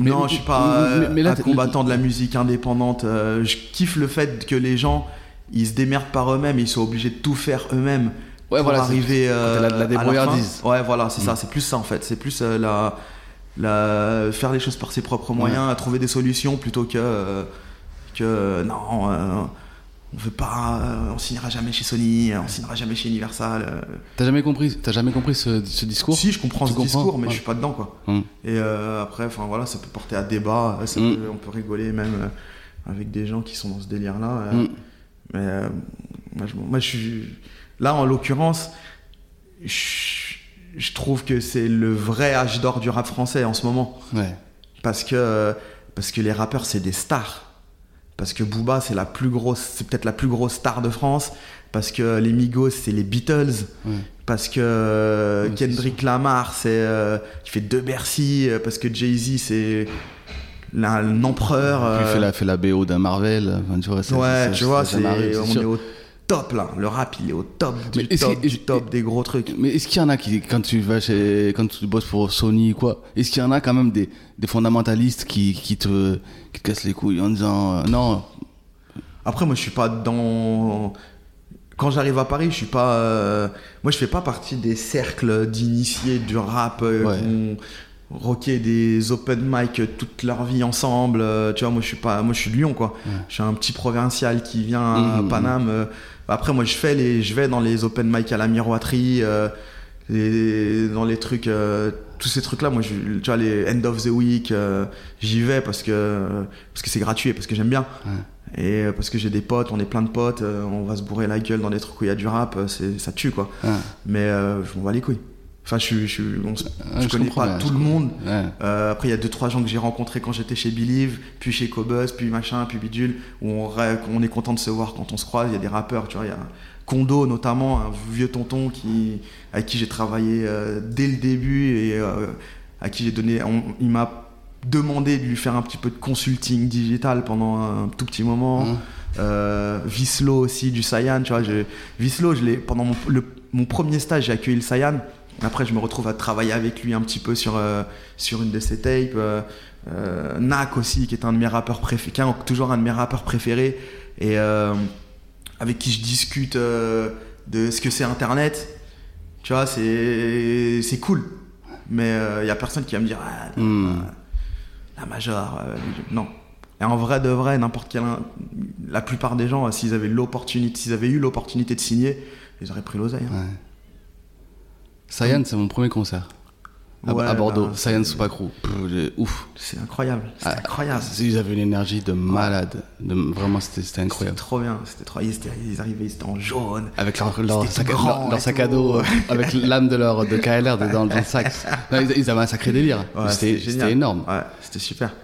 Mais-
non, je suis pas
mais- mais là,
un combattant de la musique indépendante. euh, je kiffe le fait que les gens, ils se démerdent par eux-mêmes, ils sont obligés de tout faire eux-mêmes
Ouais,
pour
voilà,
arriver euh,
la- la débrouillardise.
Ouais, voilà, c'est
Mm.
ça. C'est plus ça en fait. C'est plus euh, la La- faire les choses par ses propres moyens, à trouver des solutions plutôt que euh, que euh, non, euh, on veut pas, euh, on signera jamais chez Sony, on signera jamais chez Universal.
T'as jamais compris, t'as jamais compris ce, ce discours?
Si, je comprends
Tu
ce
comprends?
discours, mais
Ouais.
je suis pas dedans quoi.
Hum.
Et après, enfin voilà, ça peut porter à débat, ça peut- on peut rigoler même avec des gens qui sont dans ce délire-là. euh,
Hum.
Mais moi, je, moi, je suis. Là, en l'occurrence, je, je trouve que c'est le vrai âge d'or du rap français en ce moment.
Ouais.
Parce que, parce que les rappeurs, c'est des stars. Parce que Booba, c'est la plus grosse, c'est peut-être la plus grosse star de France. Parce que les Migos, c'est les Beatles.
Ouais.
Parce que euh,
Ouais,
Kendrick Lamar, c'est euh, qui fait deux Bercy. euh, Parce que Jay Z, c'est l'un- un empereur.
Puis il
euh,
fait la, fait la BO d'un Marvel. Enfin, tu vois,
ouais, tu vois, c'est, on
sûr.
est au top là. Le rap, il est au top du top,
que-
du top des gros trucs.
Mais est-ce qu'il y en a qui, quand tu vas chez, quand tu bosses pour Sony quoi, est-ce qu'il y en a quand même des, des fondamentalistes qui, qui te, qui te cassent les couilles en disant, euh, non,
Après, moi, je suis pas dans. Quand j'arrive à Paris, je suis pas. euh, Moi, je fais pas partie des cercles d'initiés du rap euh,
Ouais.
rocké des open mic toute leur vie ensemble. euh, Tu vois, moi, je suis pas. Moi, je suis de Lyon, quoi. Je suis un petit provincial qui vient à
Mhm.
Paname. Euh, Après, moi, je fais les, je vais dans les open mic à la miroiterie, euh, les- dans les trucs, euh, tous ces trucs-là. Moi, je, tu vois, les end of the week, euh, j'y vais parce que parce que c'est gratuit et parce que j'aime bien. Et parce que j'ai des potes, on est plein de potes, on va se bourrer la gueule dans des trucs où il y a du rap, c'est, ça tue quoi.
Ouais.
Mais je m'en bats les couilles. Enfin, je, on je connais pas tout le monde.
ouais.
Euh, après, il y a deux trois gens que j'ai rencontrés quand j'étais chez Believe, puis chez Cobus, puis machin, puis Bidule, où on, est content de se voir quand on se croise. Il y a des rappeurs, tu vois, il y a Kondo notamment, un vieux tonton qui, avec qui j'ai travaillé euh, dès le début et euh, à qui j'ai donné. on- il m'a demandé de lui faire un petit peu de consulting digital pendant un tout petit moment.
Mmh.
Euh, Vislo aussi du Sayan, tu vois. je- Vislo, je l'ai pendant mon, le- mon premier stage, j'ai accueilli le Sayan. Après, je me retrouve à travailler avec lui un petit peu sur, euh, sur une de ses tapes. Euh, euh, Nak aussi, qui est un de mes rappeurs préférés, toujours un de mes rappeurs préférés, et euh, avec qui je discute de ce que c'est Internet. Tu vois, c'est c'est cool. Mais il y a personne qui va me dire ah, la major. euh, non. Et en vrai de vrai, n'importe quel. La plupart des gens, s'ils avaient l'opportunité, s'ils avaient eu l'opportunité de signer, ils auraient pris l'oseille. hein.
Ouais. Sayan, c'est mon premier concert. À,
Ouais,
à Bordeaux,
bah.
Pff, j'ai- Ouf.
C'est incroyable. C'est
Ah,
incroyable.
Ils avaient une énergie de malade. De, vraiment, c'était c'était
C'était
incroyable.
trop bien. C'était trop. Ils, ils arrivaient, ils étaient en jaune.
Avec leur, leur, sac,
grand
leur- leur
et
sac
tout.
à dos, euh, avec l'âme de leur de KLR dedans, dans le sac. Non, ils, ils avaient un sacré délire.
Ouais,
c'était énorme.
Ouais, c'était super.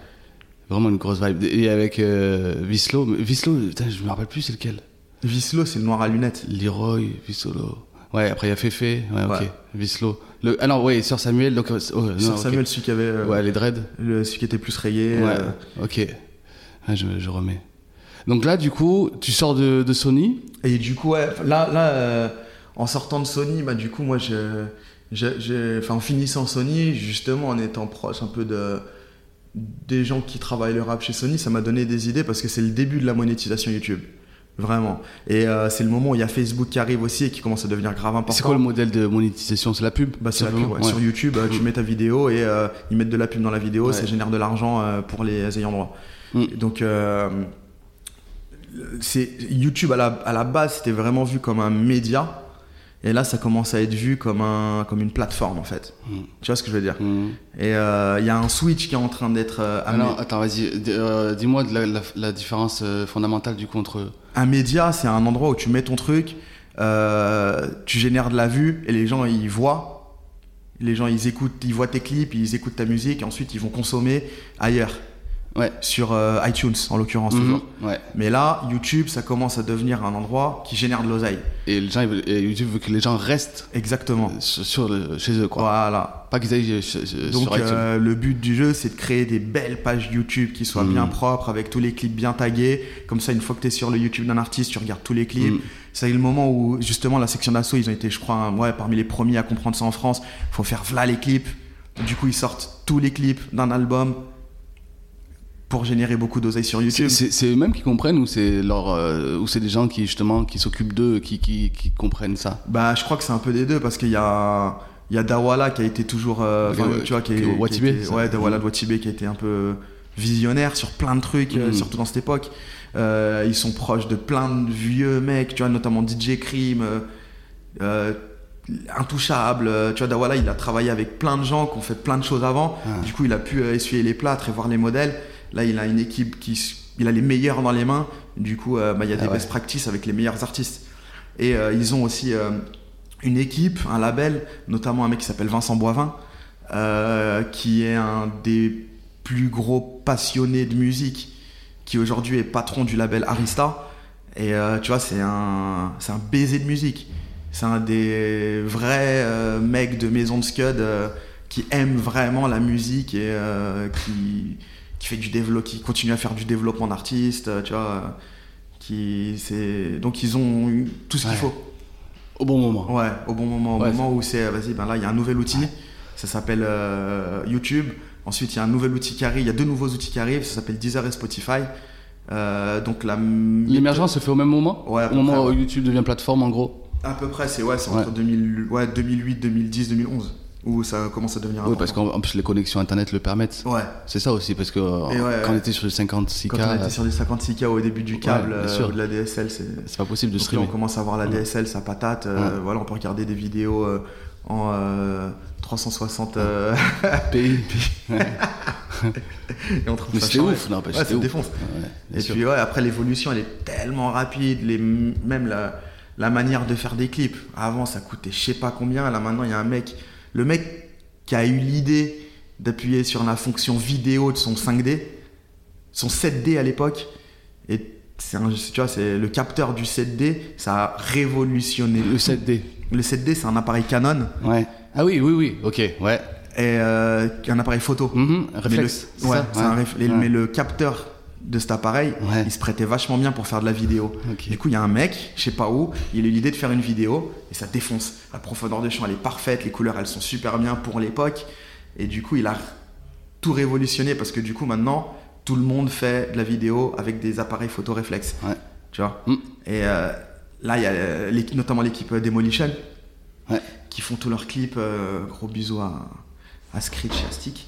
Vraiment une grosse vibe. Et avec euh, Vislo, Vislo, putain, je me rappelle plus c'est lequel.
Vislo, c'est le noir à lunettes.
Leroy, Visolo. Ouais, après il y a Fefe. Ouais, ok.
Ouais.
Vislo. Le, ah non, ouais, Sœur Samuel. Donc, euh, oh, non.
Samuel, celui qui avait. euh,
Ouais, les dreads.
le, celui qui était plus rayé.
Ouais,
euh,
ok. Ouais, je, je remets. Donc là, du coup, tu sors de, de Sony?
Et du coup, ouais, là, là euh, en sortant de Sony, bah, du coup, moi, je- enfin, en finissant Sony, justement, en étant proche un peu de, des gens qui travaillent le rap chez Sony, ça m'a donné des idées parce que c'est le début de la monétisation YouTube. Vraiment. Et euh, c'est le moment où il y a Facebook qui arrive aussi et qui commence à devenir grave important.
C'est quoi le modèle de monétisation? C'est la pub
Bah, c'est la pub, ouais. Sur YouTube, euh, tu
Mm.
mets ta vidéo et euh, ils mettent de la pub dans la vidéo,
Ouais.
ça génère de l'argent euh, pour les ayants droit.
Mm.
Donc, c'est YouTube à la, à la base, c'était vraiment vu comme un média. Et là, ça commence à être vu comme, un, comme une plateforme, en fait.
Mm.
Tu vois ce que je veux dire?
Mhm.
Et euh, il y a un switch qui est en train d'être euh, amené.
Alors, attends, vas-y, euh, dis-moi la, la- la différence euh, fondamentale du coup entre.
Un média, c'est un endroit où tu mets ton truc, euh, tu génères de la vue et les gens ils voient. Les gens ils écoutent, ils voient tes clips, ils écoutent ta musique et ensuite ils vont consommer ailleurs.
Ouais.
Sur euh, iTunes en l'occurrence
Mhm.
toujours.
Ouais.
Mais là, YouTube, ça commence à devenir un endroit qui génère de l'oseille.
Et, les gens, ils veulent- et YouTube veut que les gens restent
Exactement.
sur, sur le- chez eux, quoi.
Voilà.
Pas qu'ils aillent euh, sur, sur
Donc
iTunes.
euh, le but du jeu, c'est de créer des belles pages YouTube qui soient
Mhm.
bien propres, avec tous les clips bien tagués. Comme ça, une fois que tu es sur le YouTube d'un artiste, tu regardes tous les clips.
Mhm.
C'est le moment où justement la section d'assaut, ils ont été, je crois, un- ouais, parmi les premiers à comprendre ça en France. faut faire v'là les clips. Du coup, ils sortent tous les clips d'un album pour générer beaucoup d'oseille sur YouTube.
C'est- eux-mêmes qui comprennent ou c'est leur euh, ou c'est des gens qui justement qui s'occupent d'eux qui, qui, qui comprennent ça?
Bah, je crois que c'est un peu des deux parce qu'il y a, Il y a Dawala qui a été toujours. euh,
ouais,
tu vois, qui,
qui-
est-
Watibé.
Ouais, Dawala de Watibé qui a été un peu visionnaire sur plein de trucs, euh,
Mm.
surtout dans cette époque. Euh, ils sont proches de plein de vieux mecs, tu vois, notamment DJ euh, euh, Intouchable. euh, Tu vois, Dawala, il a travaillé avec plein de gens qui ont fait plein de choses avant.
Ah.
Du coup, il a pu euh, essuyer les plâtres et voir les modèles. Là, il a une équipe qui. Il a les meilleurs dans les mains. Du coup, euh, bah, il y a
Ah
des
ouais.
best practices avec les meilleurs artistes. Et euh, ils ont aussi euh, une équipe, un label, notamment un mec qui s'appelle Vincent Boivin, qui est un des plus gros passionnés de musique, qui aujourd'hui est patron du label Arista. Et tu vois, c'est un, c'est un baiser de musique. C'est un des vrais mecs de maison de Scud qui aime vraiment la musique et qui, qui fait du développement, qui continue à faire du développement d'artistes, euh, tu vois. euh, Qui, c'est... Donc ils ont eu tout ce qu'il
Ouais.
faut.
Au bon moment.
Ouais, au bon moment, au
Ouais,
moment où c'est, euh, vas-y, ben là, il y a un nouvel outil, ça s'appelle euh, YouTube. Ensuite, il y a un nouvel outil qui arrive, il y a deux nouveaux outils qui arrivent, ça s'appelle Deezer et Spotify. Euh, donc la
L'émergence se fait au même moment
Ouais,
Au moment
près,
où. YouTube devient plateforme, en gros
À peu près, c'est ouais, c'est entre 2000, ouais, 2008, 2010, 2011, où ça commence à devenir
Oui,
important.
parce qu'en en plus, les connexions internet le permettent.
Ouais,
C'est ça aussi, parce que euh,
ouais,
quand on était sur le 56K,
quand on était sur des 56K au début du câble, euh, de la DSL, c'est...
c'est pas possible de
Donc là,
streamer.
on commence à voir la. DSL, ça patate. euh. Voilà, on peut regarder des vidéos euh, en euh, 360 euh,
Pays.
et on trouve
Mais c'était ouf, non, ouf.
défonce. Et
sûr.
puis ouais, après l'évolution, elle est tellement rapide, les, même la, la manière de faire des clips. Avant, ça coûtait je sais pas combien. Là maintenant, il y a un mec, le mec qui a eu l'idée d'appuyer sur la fonction vidéo de son 5D, son 7D à l'époque. Et c'est un- tu vois, c'est le capteur du 7D, ça a révolutionné.
Le 7D.
Le 7D, c'est un appareil Canon
Ouais. Ah oui, oui, oui, ok, ouais.
et euh, un appareil photo. Mais
Réflexe.
le,
c'est
ouais,
ça
c'est un réf-
Ouais.
mais le capteur de cet appareil,
Ouais.
il se prêtait vachement bien pour faire de la vidéo. Du coup, il y a un mec, je sais pas où, il a eu l'idée de faire une vidéo et ça défonce. La profondeur de champ, elle est parfaite, les couleurs, elles sont super bien pour l'époque. Et du coup, il a tout révolutionné parce que du coup, maintenant, tout le monde fait de la vidéo avec des appareils photo réflexes.
Ouais.
Tu vois
Mm.
Et euh, là, il y a euh, l'équipe- notamment l'équipe euh, Demolition
Ouais.
qui font tous leurs clips. euh, gros bisous à, à Screech et à Stick.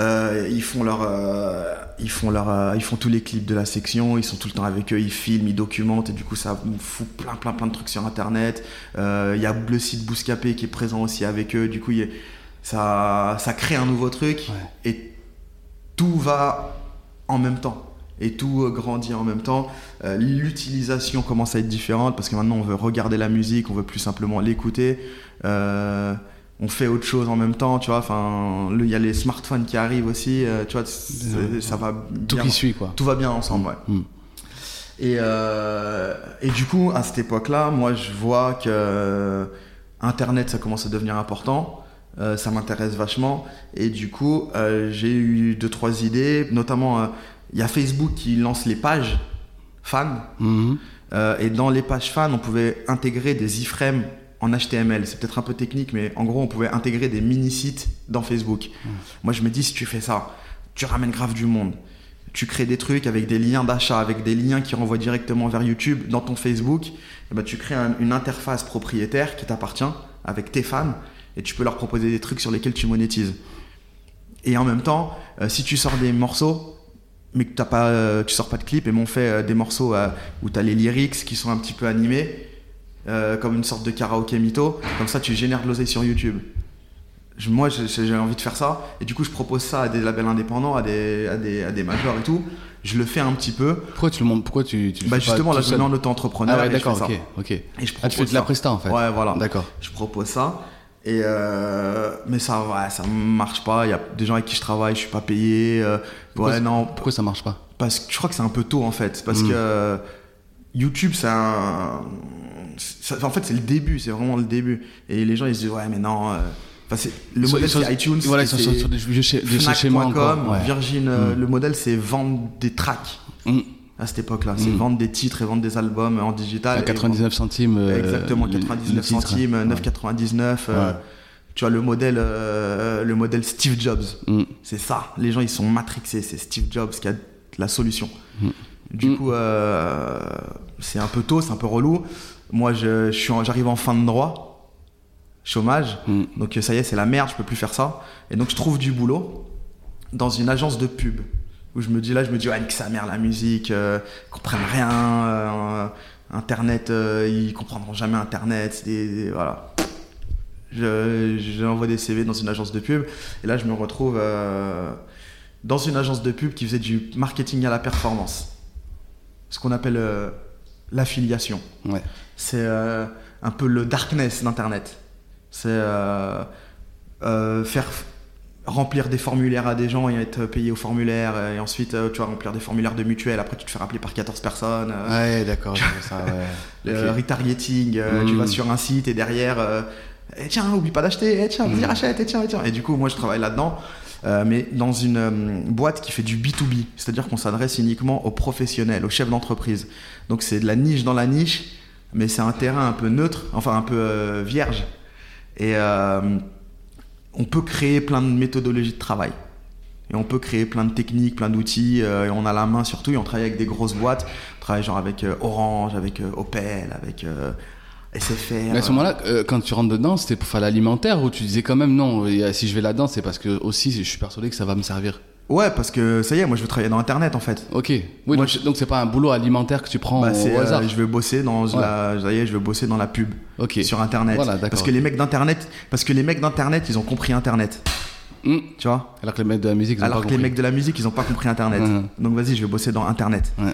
Euh, ils font leur, euh, ils font leur, euh, ils font tous les clips de la section. Ils sont tout le temps avec eux. Ils filment, ils documentent et du coup ça fout plein, plein, plein de trucs sur internet. Il y a le site Bouscapé qui est présent aussi avec eux. Du coup, il y a- ça, ça crée un nouveau truc
Ouais.
et tout va en même temps. Et tout grandit en même temps. Euh, L'utilisation commence à être différente parce que maintenant on veut regarder la musique, on veut plus simplement l'écouter. Euh, on fait autre chose en même temps, tu vois. Enfin, il y a les smartphones qui arrivent aussi, euh, tu vois. Ça va
Tout qui suit, quoi.
Tout va bien ensemble, ouais.
Mm.
Et, euh, et du coup, à cette époque-là, moi, je vois que euh, Internet, ça commence à devenir important. Euh, ça m'intéresse vachement. Et du coup, j'ai eu deux, trois idées. Notamment, il y a Facebook qui lance les pages fans. Euh, et dans les pages fans, on pouvait intégrer des iframes en HTML. C'est peut-être un peu technique, mais en gros, on pouvait intégrer des mini-sites dans Facebook. Moi, je me dis, si tu fais ça, tu ramènes grave du monde. Tu crées des trucs avec des liens d'achat, avec des liens qui renvoient directement vers YouTube dans ton Facebook. Et ben, tu crées un- une interface propriétaire qui t'appartient avec tes fans et tu peux leur proposer des trucs sur lesquels tu monétises. Et en même temps, euh, si tu sors des morceaux, mais que t'as pas, euh, tu sors pas de clip, et m'ont fait euh, des morceaux où tu as les lyrics qui sont un petit peu animés, euh, comme une sorte de karaoké mytho, comme ça tu génères de l'oseille sur YouTube. Je- moi j'ai- envie de faire ça, et du coup je propose ça à des labels indépendants, à des, à des, à des majors et tout. Je le fais un petit peu.
Pourquoi tu le montres Pourquoi tu, tu le
Bah justement, là je mets en auto-entrepreneur.
Ah ouais, d'accord, ok.
Et je
Ah, tu
propose
fais de la presta, en fait.
Ouais, voilà.
D'accord.
Je propose ça. Et euh, mais ça, ouais, ça marche pas. Il y a des gens avec qui je travaille, je suis pas payé. euh,
Pourquoi
ouais, non.
Pourquoi ça marche pas
Parce que je crois que c'est un peu tôt en fait. Parce
Mm.
que YouTube, c'est un. Ça- en fait, c'est le début, c'est vraiment le début. Et les gens ils se disent, ouais, mais non. euh, Enfin, le modèle c'est iTunes.
Voilà, ils sont sur, des vieux, schémas ouais.
Virgin, euh,
Mm.
le modèle c'est vendre des tracks
Mm.
à cette époque-là. C'est
Mm.
vendre des titres et vendre des albums en digital.
À
et
99 centimes. euh,
Exactement,
le-
99
le titre.
centimes,
Ouais.
9,99. euh,
Ouais.
Tu vois, le modèle, euh, le modèle Steve Jobs. C'est ça. Les gens, ils sont matrixés. C'est Steve Jobs qui a la solution. Du coup, c'est un peu tôt, c'est un peu relou. Moi, je, je suis en- j'arrive en fin de droit. chômage.
Mm.
Donc euh, ça y est, c'est la merde, je peux plus faire ça. Et donc je trouve du boulot dans une agence de pub. Où je me dis là, je me dis, ouais, nique sa mère la musique, euh, ils comprennent rien, euh, Internet, euh, ils comprendront jamais Internet, c'est des- des- voilà. Je- J'envoie des CV dans une agence de pub, et là je me retrouve dans une agence de pub qui faisait du marketing à la performance. Ce qu'on appelle l'affiliation.
Ouais.
C'est euh, un peu le darkness d'Internet. C'est euh, euh, faire remplir des formulaires à des gens et être payé au formulaire et ensuite tu vas remplir des formulaires de mutuelle après tu te fais rappeler par 14 personnes
Ouais, d'accord, ça, ouais.
le retargeting tu
Mm.
vas sur un site et derrière Eh, tiens oublie pas d'acheter eh, tiens vas-y
Mm.
rachète eh, tiens, eh, tiens et du coup moi je travaille là-dedans euh, mais dans une euh, boîte qui fait du B2B c'est-à-dire qu'on s'adresse uniquement aux professionnels aux chefs d'entreprise donc c'est de la niche dans la niche mais c'est un terrain un peu neutre enfin un peu euh, vierge et euh, on peut créer plein de méthodologies de travail. Et on peut créer plein de techniques, plein d'outils, euh, et on a la main surtout, et on travaille avec des grosses boîtes. On travaille genre avec Orange, avec Opel, avec SFR.
Mais à ce moment-là, quand tu rentres dedans, c'était pour faire l'alimentaire ou tu disais quand même non, et, si je vais là-dedans, c'est parce que aussi je suis persuadé que ça va me servir?
Ouais, parce que ça y est, moi je veux travailler dans Internet en fait.
Ok. Oui,
Moi,
donc,
je-
donc c'est pas un boulot alimentaire que tu prends
Bah,
au,
c'est,
au
euh,
hasard.
je veux bosser dans
Ouais.
la, ça y est, je veux bosser dans la pub
Ok.
sur Internet.
Voilà, d'accord.
parce que les mecs d'Internet, parce que les mecs d'Internet, ils ont compris Internet,
Hmm.
tu vois.
Alors que les mecs de la musique, ils ont
Alors
pas
que les
compris.
mecs de la musique, ils ont pas compris Internet. Donc vas-y, je vais bosser dans Internet.
Ouais.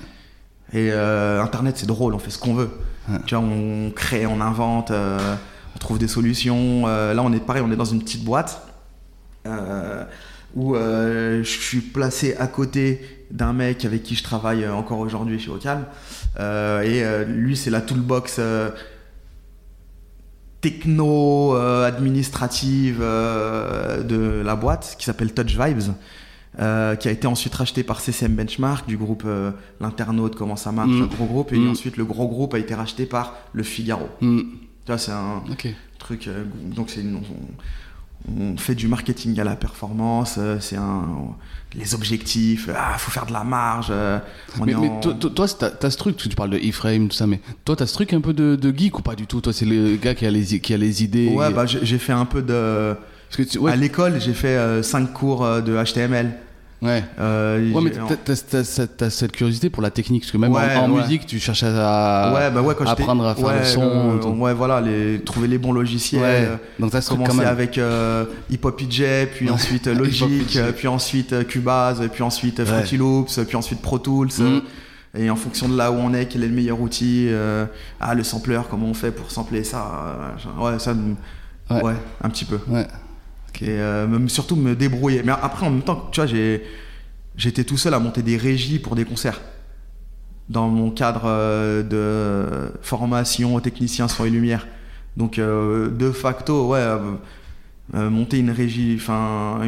Et euh, Internet, c'est drôle, on fait ce qu'on veut.
Ouais.
Tu vois, on crée, on invente, euh, on trouve des solutions. Euh, là, on est pareil, on est dans une petite boîte euh, où euh, je suis placé à côté d'un mec avec qui je travaille euh, encore aujourd'hui chez Ocam. Euh, et euh, lui, c'est la toolbox techno administrative de la boîte qui s'appelle Touch Vibes. euh, qui a été ensuite racheté par CCM Benchmark du groupe euh, L'Internaute, comment ça marche,
Mm.
un gros groupe, et
Mm.
ensuite le gros groupe a été racheté par Le Figaro.
Hmm.
Tu vois, c'est un truc. euh, donc, c'est une- on, fait du marketing à la performance, euh, c'est un. Les objectifs, ah, faut faire de la marge. euh, on
Mais,
est
mais
en-
toi, toi, t'as t'as ce truc, tu parles de iframe, tout ça, mais toi, t'as ce truc un peu de, de geek ou pas du tout? Toi, c'est le gars qui a les, qui a les idées.
Ouais,
et-
bah, j'ai j'ai fait un peu de.
Parce que tu- ouais,
À l'école, j'ai fait 5 cours euh, de HTML.
Ouais.
Euh,
Ouais, mais t'as- t'as t'as- t'as- t'as cette curiosité pour la technique, parce que même en-
Ouais,
en,
ouais.
musique, tu cherches à,
ouais, bah ouais, quand
apprendre à faire le son.
euh, ouais, voilà, les, trouver les bons logiciels. Euh,
Donc truc quand
commencer avec euh, Hip Hop EJ, puis ensuite euh,
Hip Hop
Logic, euh, puis ensuite euh, Cubase, puis ensuite euh. Fruity Loops, puis ensuite Pro Tools.
Mm.
euh, Et en fonction de là où on est, quel est le meilleur outil euh, Ah, le sampler, comment on fait pour sampler ça euh, Ouais, ça,
ouais.
un petit peu.
Ouais.
Et euh, surtout me débrouiller. Mais après, en même temps, tu vois, j'étais tout seul à monter des régies pour des concerts. Dans mon cadre euh, de formation technicien son et lumière. Donc, euh, de facto, ouais, monter une régie, enfin,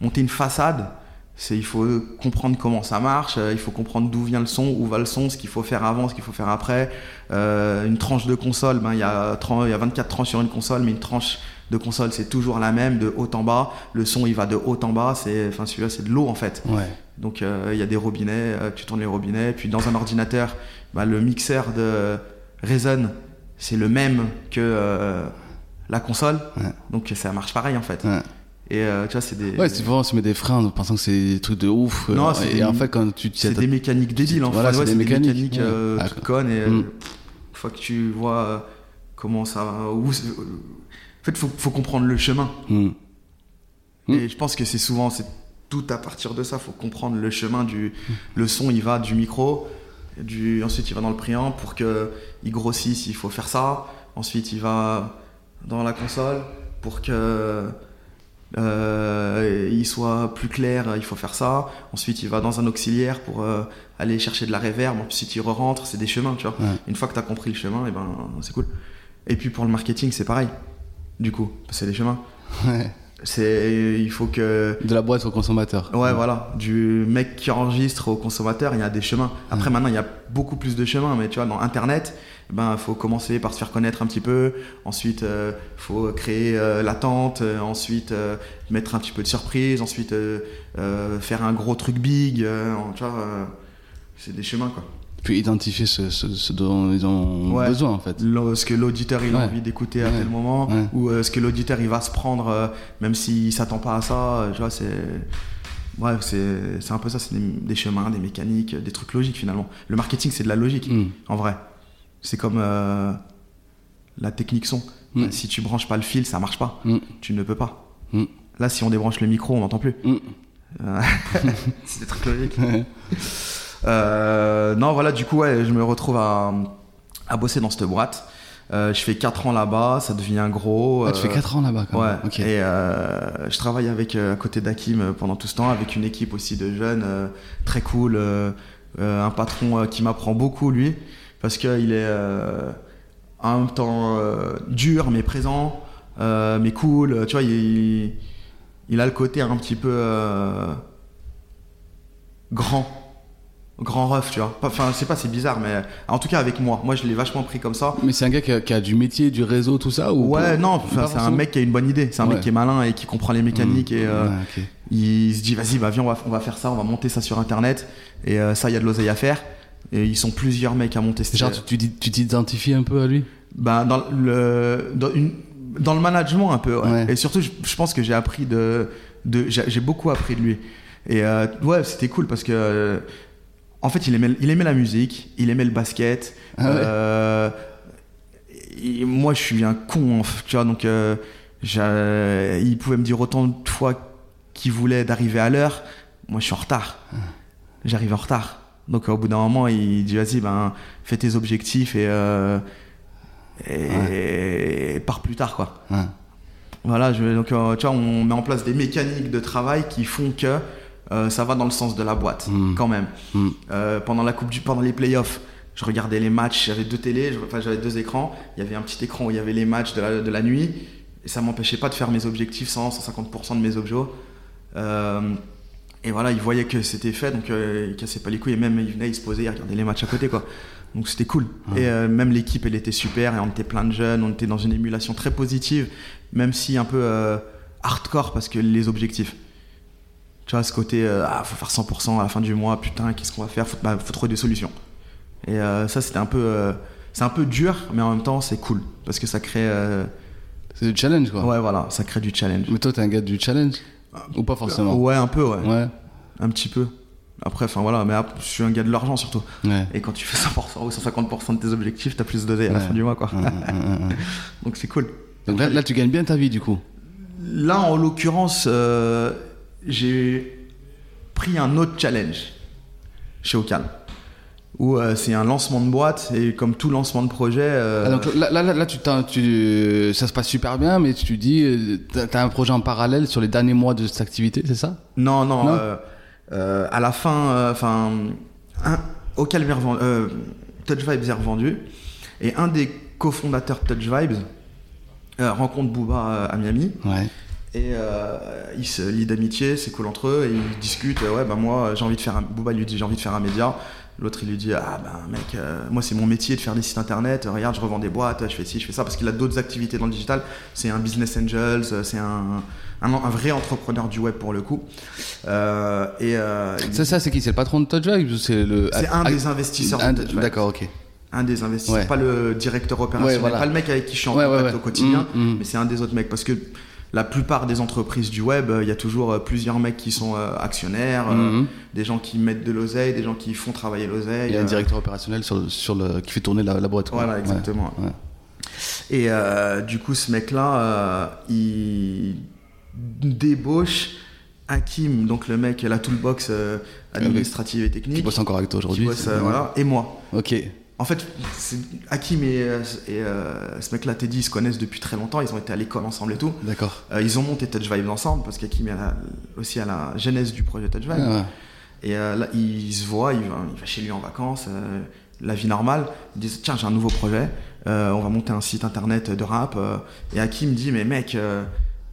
monter une façade, c'est il faut comprendre comment ça marche, il faut comprendre d'où vient le son, où va le son, ce qu'il faut faire avant, ce qu'il faut faire après. Une tranche de console, ben, il y, a 30 il y a 24 tranches sur une console, mais une tranche de console, c'est toujours la même, de haut en bas. Le son, il va de haut en bas. C'est, enfin, celui-là, c'est de l'eau en fait.
Ouais.
Donc, euh, il y a des robinets, euh, tu tournes les robinets. Puis, dans un ordinateur, bah, le mixeur de Reason, c'est le même que euh, la console.
Ouais.
Donc, ça marche pareil en fait.
Ouais.
Et euh, tu vois, c'est des,
Ouais, c'est vraiment on se met des freins en pensant que c'est des trucs de ouf.
Non, c'est
et
des-
en fait, quand tu t'y
c'est des mécaniques débiles. En
Voilà,
fait.
c'est des mécaniques, ouais.
euh,
Ah,
connes. Et
Mm.
une fois que tu vois comment ça. Où, en fait, faut, faut comprendre le chemin.
Hmm. Mm.
Et je pense que c'est souvent, c'est tout à partir de ça. Faut comprendre le chemin du. Le son, il va du micro. Du, ensuite, il va dans le préamp pour que il grossisse. Il faut faire ça. Ensuite, il va dans la console pour que euh, il soit plus clair. Il faut faire ça. Ensuite, il va dans un auxiliaire pour euh, aller chercher de la réverb. Ensuite, il re-rentre. C'est des chemins, tu vois.
Ouais.
Une fois que tu as compris le chemin, et ben, c'est cool. Et puis pour le marketing, c'est pareil. Du coup, c'est des chemins.
Ouais.
C'est, il faut que,
De la boîte au consommateur.
ouais, voilà, du mec qui enregistre au consommateur, il y a des chemins. Après, maintenant, il y a beaucoup plus de chemins, mais tu vois, dans Internet, eh ben, faut commencer par se faire connaître un petit peu. Ensuite, euh, faut créer euh, l'attente. euh, ensuite, euh, mettre un petit peu de surprise. Ensuite, faire un gros truc big. tu vois, c'est des chemins, quoi.
Puis identifier ce, ce, ce dont ils ont
Ouais.
besoin en fait.
Ce que l'auditeur il a
Ouais.
envie d'écouter à
Ouais.
tel moment ou euh, ce que l'auditeur il va se prendre euh, même s'il s'attend pas à ça euh, tu vois c'est bref c'est un peu ça c'est des, des chemins des mécaniques des trucs logiques finalement le marketing c'est de la logique
Mm.
en vrai c'est comme euh, la technique son
Mm.
si tu branches pas le fil ça marche pas
Mm.
tu ne peux pas là si on débranche le micro on n'entend plus c'est des trucs logiques non, voilà, du coup, ouais, je me retrouve à, à bosser dans cette boîte. Euh, je fais 4 ans là-bas, ça devient gros.
Ah, tu
euh,
fais 4 ans là-bas quand
Ouais,
même.
Et euh, je travaille avec, euh, à côté d'Hakim euh, pendant tout ce temps, avec une équipe aussi de jeunes euh, très cool. euh, euh, un patron euh, qui m'apprend beaucoup, lui, parce qu'il est euh, en même temps euh, dur, mais présent, euh, mais cool. Tu vois, il, il a le côté un petit peu euh, grand. Grand ref, tu vois. Enfin, je sais pas, c'est bizarre, mais en tout cas avec moi. Moi, je l'ai vachement pris comme ça.
Mais c'est un gars qui a, qui a du métier, du réseau, tout ça ou
Ouais, non, enfin, c'est un mec qui a une bonne idée. C'est un
Ouais.
mec qui est malin et qui comprend les mécaniques.
Mm.
Et euh,
Ouais, ok.
il se dit, vas-y, bah, viens, on va, on va faire ça, on va monter ça sur Internet. Et euh, ça, il y a de l'oseille à faire. Et ils sont plusieurs mecs à monter.
Genre, tu- t'identifies un peu à lui?
Bah, dans le, dans, une, dans le management un peu. ouais.
Ouais.
Et surtout, je, je pense que j'ai appris de, de j'ai beaucoup appris de lui. Et euh, ouais, c'était cool parce que euh, en fait, il aimait, il aimait la musique, il aimait le basket.
Ah ouais.
Euh, et moi, je suis un con, tu vois. Donc, euh, j'ai- il pouvait me dire autant de fois qu'il voulait d'arriver à l'heure. Moi, je suis en retard.
Ah.
J'arrive en retard. Donc, au bout d'un moment, il dit vas-y, ben, fais tes objectifs et euh, et, pars plus tard quoi.
Ouais.
Voilà, je, donc euh, tu vois, on met en place des mécaniques de travail qui font que euh, ça va dans le sens de la boîte
Mm.
quand même.
Mm.
Euh, pendant la coupe du, pendant les playoffs, je regardais les matchs, j'avais deux télés, enfin j'avais deux écrans, il y avait un petit écran où il y avait les matchs de la, de la nuit et ça m'empêchait pas de faire mes objectifs 100 150% de mes objets. Euh, et voilà, il voyait que c'était fait, donc euh, il cassait pas les couilles et même il venait, il se posait, il regardait les matchs à côté quoi. Donc c'était cool. Et euh, même l'équipe, elle était super et on était plein de jeunes, on était dans une émulation très positive, même si un peu euh, hardcore parce que les objectifs. Tu vois, ce côté, euh, ah, faut faire 100% à la fin du mois, putain, qu'est-ce qu'on va faire? Faut, bah, faut trouver des solutions. Et euh, ça, c'était un peu. euh, c'est un peu dur, mais en même temps, c'est cool. Parce que ça crée. euh,
C'est du challenge quoi.
ouais, voilà, ça crée du challenge.
Mais toi, t'es un gars du challenge? Ou pas forcément?
Ouais, un peu, ouais.
Ouais.
Un petit peu. Après, enfin voilà, mais après, je suis un gars de l'argent surtout.
Ouais.
Et quand tu fais 100% ou 150% de tes objectifs, t'as plus d'oseille à la fin du mois, quoi.
Ouais.
Donc c'est cool.
Donc là, là, tu gagnes bien ta vie du coup.
Là, en l'occurrence, euh, j'ai pris un autre challenge chez Ocal. Où euh, c'est un lancement de boîte, et comme tout lancement de projet. euh,
Ah, donc là, là, là, là, tu, tu, ça se passe super bien, mais tu dis, euh, t'as t'as un projet en parallèle sur les derniers mois de cette activité, c'est ça?
Non, non.
Non?
euh, à la fin, enfin, Touch Vibes est revendu, et un des cofondateurs de Touch Vibes rencontre Booba à Miami.
Ouais.
Et euh, ils se lient d'amitié, c'est cool entre eux, et ils discutent. euh, ouais, bah moi, j'ai envie de faire un. Booba lui dit j'ai envie de faire un média. L'autre, il lui dit ah ben mec, euh, moi c'est mon métier de faire des sites internet. Regarde, je revends des boîtes, je fais ci, je fais ça, parce qu'il a d'autres activités dans le digital. C'est un business angels, c'est un, un, un vrai entrepreneur du web pour le coup. Euh, et il-
Ça, c'est qui C'est le patron de ou c'est le.
c'est un des investisseurs.
un
de.
D'accord, ok.
Un des investisseurs,
Ouais.
pas le directeur opérationnel,
Ouais, voilà.
pas le mec avec qui je suis en
Ouais, ouais,
contact
ouais.
au quotidien,
Mm, mm.
mais c'est un des autres mecs parce que la plupart des entreprises du web, euh, il y a toujours euh, plusieurs mecs qui sont euh, actionnaires,
Mhm.
des gens qui mettent de l'oseille, des gens qui font travailler l'oseille.
Il y a un directeur opérationnel sur, sur le, qui fait tourner la, la boîte.
Voilà, exactement.
Ouais.
Et euh, du coup, ce mec-là, euh, il débauche Hakim, donc le mec, la toolbox euh, administrative et technique,
Qui bosse encore avec toi aujourd'hui.
voilà, et moi.
Ok.
En fait, Hakim et, euh, et, euh, ce mec-là, Teddy, ils se connaissent depuis très longtemps. Ils ont été à l'école ensemble et tout.
D'accord.
Euh, ils ont monté Touch Vibes ensemble parce qu'Hakim est à la- aussi à la genèse du projet Touch Vibes.
Ah, ouais.
Et euh, là, il se voit, il va, il va chez lui en vacances, la vie normale. Ils disent Tiens, j'ai un nouveau projet, on va monter un site internet de rap. et Hakim dit Mais mec,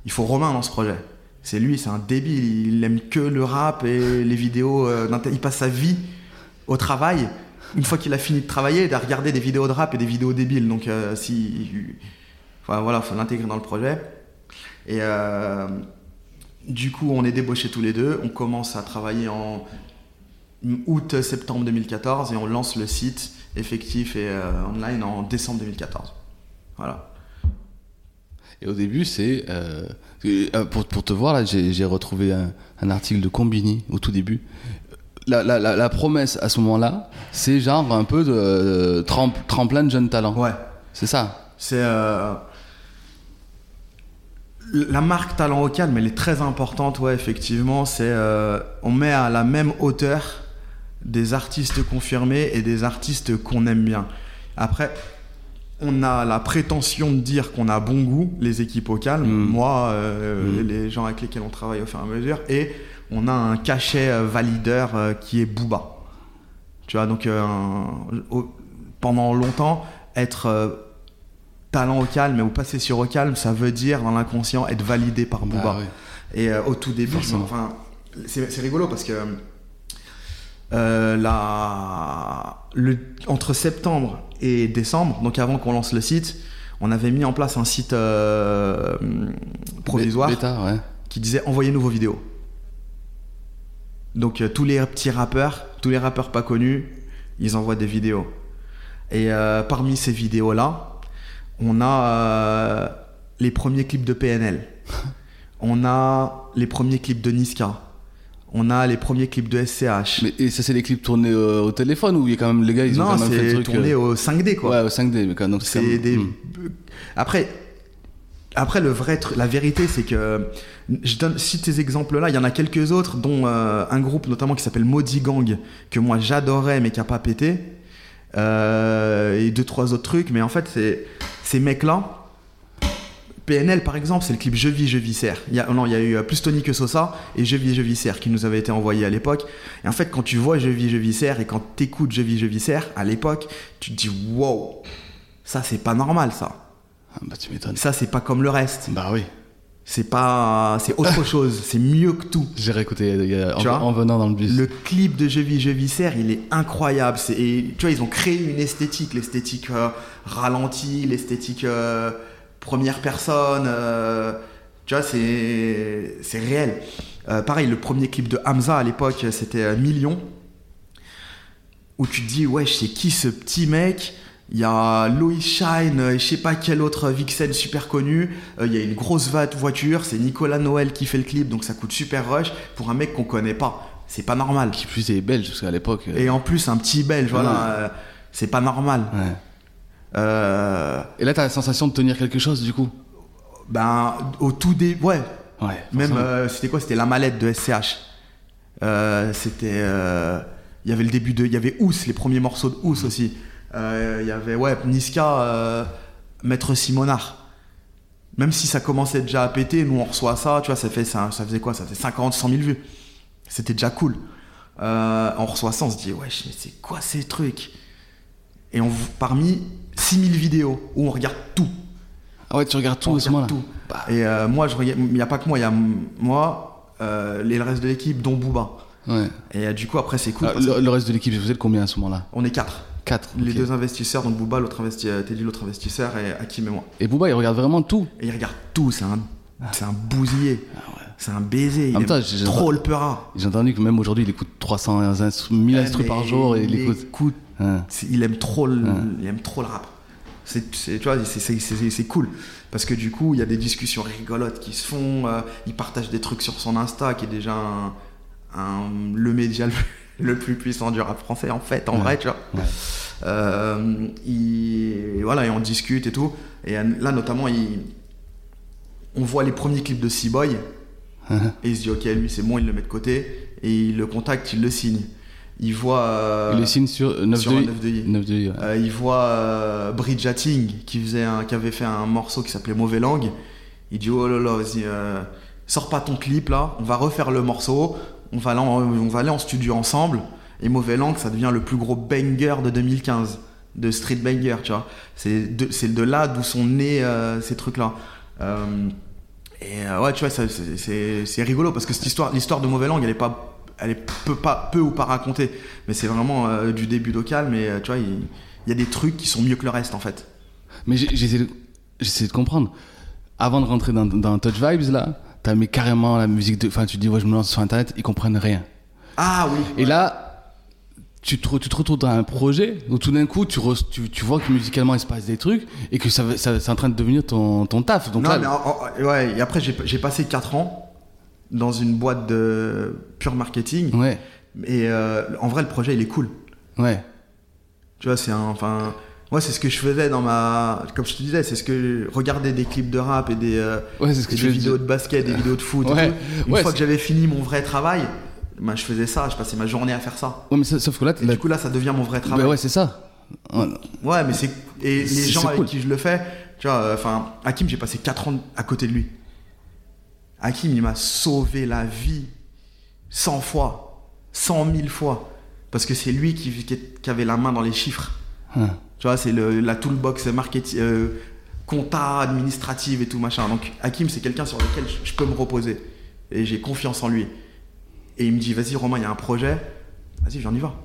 il faut Romain dans ce projet. C'est lui, c'est un débile, il aime que le rap et les vidéos. il passe sa vie au travail. Une fois qu'il a fini de travailler, de regarder des vidéos de rap et des vidéos débiles. Donc, euh, si. Enfin, voilà, faut l'intégrer dans le projet. Et. euh, du coup, on est débauchés tous les deux. On commence à travailler en août-septembre 2014 et on lance le site effectif et euh, online en décembre 2014. Voilà.
Et au début, c'est. pour, pour te voir, là, j'ai j'ai retrouvé un, un article de Combini au tout début. La, la, la, la promesse à ce moment-là, c'est genre un peu de euh, tremp- tremplin de jeunes talents.
Ouais.
C'est ça.
C'est euh, la marque talent au calme, elle est très importante, ouais, effectivement. C'est euh, on met à la même hauteur des artistes confirmés et des artistes qu'on aime bien. Après, on a la prétention de dire qu'on a bon goût, les équipes au calme,
Mm.
moi, euh,
Mm.
les gens avec lesquels on travaille au fur et à mesure, et on a un cachet euh, valideur euh, qui est Booba. Tu vois, donc euh, au- pendant longtemps, être talent au calme ou passer sur au calme, ça veut dire dans l'inconscient être validé par Booba.
Bah, ouais.
Et euh, au tout début,
Forcément.
enfin, c'est c'est rigolo parce que euh, la, le, entre septembre et décembre, donc avant qu'on lance le site, on avait mis en place un site euh, provisoire
ouais.
qui disait envoyez-nous vos vidéos. Donc euh, tous les petits rappeurs, tous les rappeurs pas connus, ils envoient des vidéos. Et euh, parmi ces vidéos-là, on a euh, les premiers clips de PNL. on a les premiers clips de Niska. On a les premiers clips de SCH.
Mais, et ça, c'est les clips tournés euh, au téléphone ou il y a quand même les gars, ils ont
non,
quand même fait le
c'est tourné au 5D quoi.
Ouais, au 5D. Mais quand, donc
C'est des.
Hmm.
Après, après le vrai, la vérité, c'est que je cite ces exemples-là. Il y en a quelques autres, dont euh, un groupe notamment qui s'appelle Maudit Gang que moi j'adorais mais qui a pas pété, Euh, et deux trois autres trucs. Mais en fait, ces mecs-là. PNL par exemple, c'est le clip Je vis, je y a, non, il y a eu euh, plus Tony que Sosa et Je vis, je viscère qui nous avait été envoyé à l'époque. Et en fait, quand tu vois Je vis, je viscère et quand t'écoutes Je vis, je viscère à l'époque, tu te dis wow, ça c'est pas normal ça.
Ah, Bah, tu m'étonnes.
Ça c'est pas comme le reste.
Bah oui.
C'est pas, c'est autre chose. C'est mieux que tout.
J'ai réécouté a- en,
Tu vois
en venant dans le bus.
Le clip de Je vis, je viscère, il est incroyable. C'est, et, tu vois, ils ont créé une esthétique, l'esthétique euh, ralentie, l'esthétique euh, première personne. euh, tu vois, c'est, c'est réel. Euh, pareil, le premier clip de Hamza à l'époque, c'était euh, Million. Où tu te dis, ouais, c'est qui ce petit mec? Il y a Lois Shine euh, et je sais pas quel autre Vixen super connu. Euh, Il y a une grosse voiture, c'est Nicolas Noël qui fait le clip, donc ça coûte super rush pour un mec qu'on connaît pas. C'est pas normal.
Qui plus est belge, parce qu'à l'époque. euh,
Et en plus, un petit belge, voilà,
Ouais.
euh, c'est pas normal.
ouais. Et là, t'as la sensation de tenir quelque chose, du coup?
Ben, au tout début, ouais,
Ouais.
même, c'était quoi? C'était la mallette de SCH. C'était. Il y avait le début de. Il y avait Ous, les premiers morceaux de Ous aussi. Euh, Il y avait, ouais, Niska, euh, Maître Simonard. Même si ça commençait déjà à péter, nous on reçoit ça, tu vois, ça, fait, ça, ça faisait quoi? Ça faisait 50, 100 000 vues. C'était déjà cool. Euh, on reçoit ça, on se dit, wesh, mais c'est quoi ces trucs? Et on, parmi 6000 vidéos où on regarde tout.
Ah ouais, tu regardes tout
On
à ce moment-là.
tout.
Bah.
Et euh, moi, il n'y a pas que moi, il y a moi euh, et le reste de l'équipe, dont Booba.
Ouais.
Et euh, du coup, après, c'est cool.
Ah, le,
que
le reste de l'équipe, vous êtes combien à ce moment-là?
On est quatre.
4.
Les deux investisseurs, donc Booba, l'autre investi- Teddy, l'autre investisseur, et Hakim et moi.
Et Booba, il regarde vraiment tout.
Et ils regardent tout, c'est un, c'est un bousillé. C'est un baiser. Il
En temps,
trop le peura.
J'ai entendu que même aujourd'hui, il écoute 300 instru- 1000 instruments par jour et il écoute.
écoute.
Hein.
Il aime trop le,
Ouais.
il aime trop le rap. C'est, tu vois, c'est, cool. Parce que du coup, il y a des discussions rigolotes qui se font. euh, il partage des trucs sur son Insta, qui est déjà un, un- le média le, le plus puissant du rap français, en fait, en
Ouais.
vrai, tu vois.
Ouais.
Euh, il- voilà, et on discute et tout. Et euh, là, notamment, il, on voit les premiers clips de C-Boy. et il se dit, ok, lui, c'est bon, il le met de côté. Et il le contacte, il le signe. Il voit. euh,
il le signe sur 9
sur
de
un
I.
9 de I.
9 de I, ouais.
Euh, il voit euh, Bridge Hatting qui, faisait un, qui avait fait un morceau qui s'appelait Mauvais Langue. Il dit Oh là là, vas-y, euh, sors pas ton clip là, on va refaire le morceau, on va, aller en, studio ensemble. Et Mauvais Langue, ça devient le plus gros banger de 2015, de street banger, tu vois. C'est de, c'est de là d'où sont nés euh, ces trucs-là. Euh, et euh, ouais, tu vois, ça, c'est- c'est c'est rigolo parce que cette histoire, l'histoire de Mauvais Langue, elle est pas. Elle est peu, pas, peu ou pas racontée, mais c'est vraiment du début d'Ocal, mais tu vois, il, y a des trucs qui sont mieux que le reste en fait.
Mais j'essaie de, j'essaie de comprendre. Avant de rentrer dans, dans Touch Vibes, là, t'as mis carrément la musique de. Enfin, tu dis, ouais, je me lance sur internet, ils comprennent rien.
Ah oui.
Et là, tu te, tu te retrouves dans un projet où tout d'un coup, tu, re- tu, tu vois que musicalement il se passe des trucs et que ça, c'est en train de devenir ton, ton taf. Donc
non,
là,
mais en- en- ouais, et après, j'ai j'ai passé 4 ans dans une boîte de pure marketing.
ouais,
Et euh, en vrai, le projet, il est cool.
ouais,
Tu vois, c'est un. Enfin. Moi, c'est ce que je faisais dans ma. Comme je te disais, c'est ce que. Regarder des clips de rap et des, euh,
ouais, c'est ce que
et
je
des vidéos de basket, des vidéos de foot.
Ouais.
Une
ouais,
fois que j'avais fini mon vrai travail, ben, je faisais ça, je passais ma journée à faire ça.
Ouais, mais ça- sauf que là,
Et du coup, là, ça devient mon vrai
bah
travail.
ouais, c'est ça. Ouais.
Mais c'est. Et les gens avec
cool.
qui je le fais, tu vois, euh, enfin, Hakim, j'ai passé 4 ans à côté de lui. Hakim, il m'a sauvé la vie 100 fois, 100 000 fois. Parce que c'est lui qui, qui, avait la main dans les chiffres. Tu vois, c'est la toolbox marketing, euh, compta, administrative et tout machin. Donc, Hakim, c'est quelqu'un sur lequel je, je peux me reposer. Et j'ai confiance en lui. Et il me dit, vas-y, Romain, il y a un projet. Vas-y, j'en y va.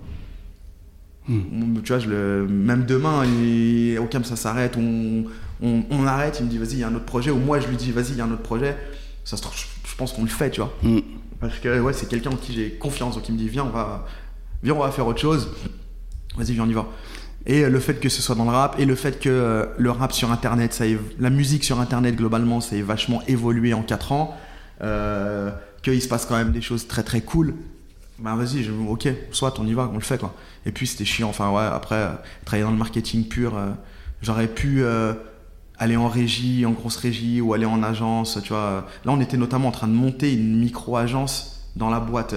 Hmm.
Tu vois, je le... même demain, il... au calme, ça s'arrête, on... On, on arrête, il me dit, vas-y, il y a un autre projet. Ou moi, je lui dis, vas-y, il y a un autre projet. Ça se je pense qu'on le fait, tu vois.
Mm.
Parce que ouais, c'est quelqu'un en qui j'ai confiance, donc il me dit viens on va, viens on va faire autre chose. Vas-y viens on y va. Et euh, le fait que ce soit dans le rap et le fait que euh, le rap sur internet, ça la musique sur internet globalement, ça ait vachement évolué en 4 ans, euh, qu'il se passe quand même des choses très très cool. Ben vas-y, ok, soit on y va, on le fait quoi. Et puis c'était chiant, enfin ouais, après euh, travailler dans le marketing pur, j'aurais pu aller en régie, en grosse régie ou aller en agence, tu vois. Là, on était notamment en train de monter une micro-agence dans la boîte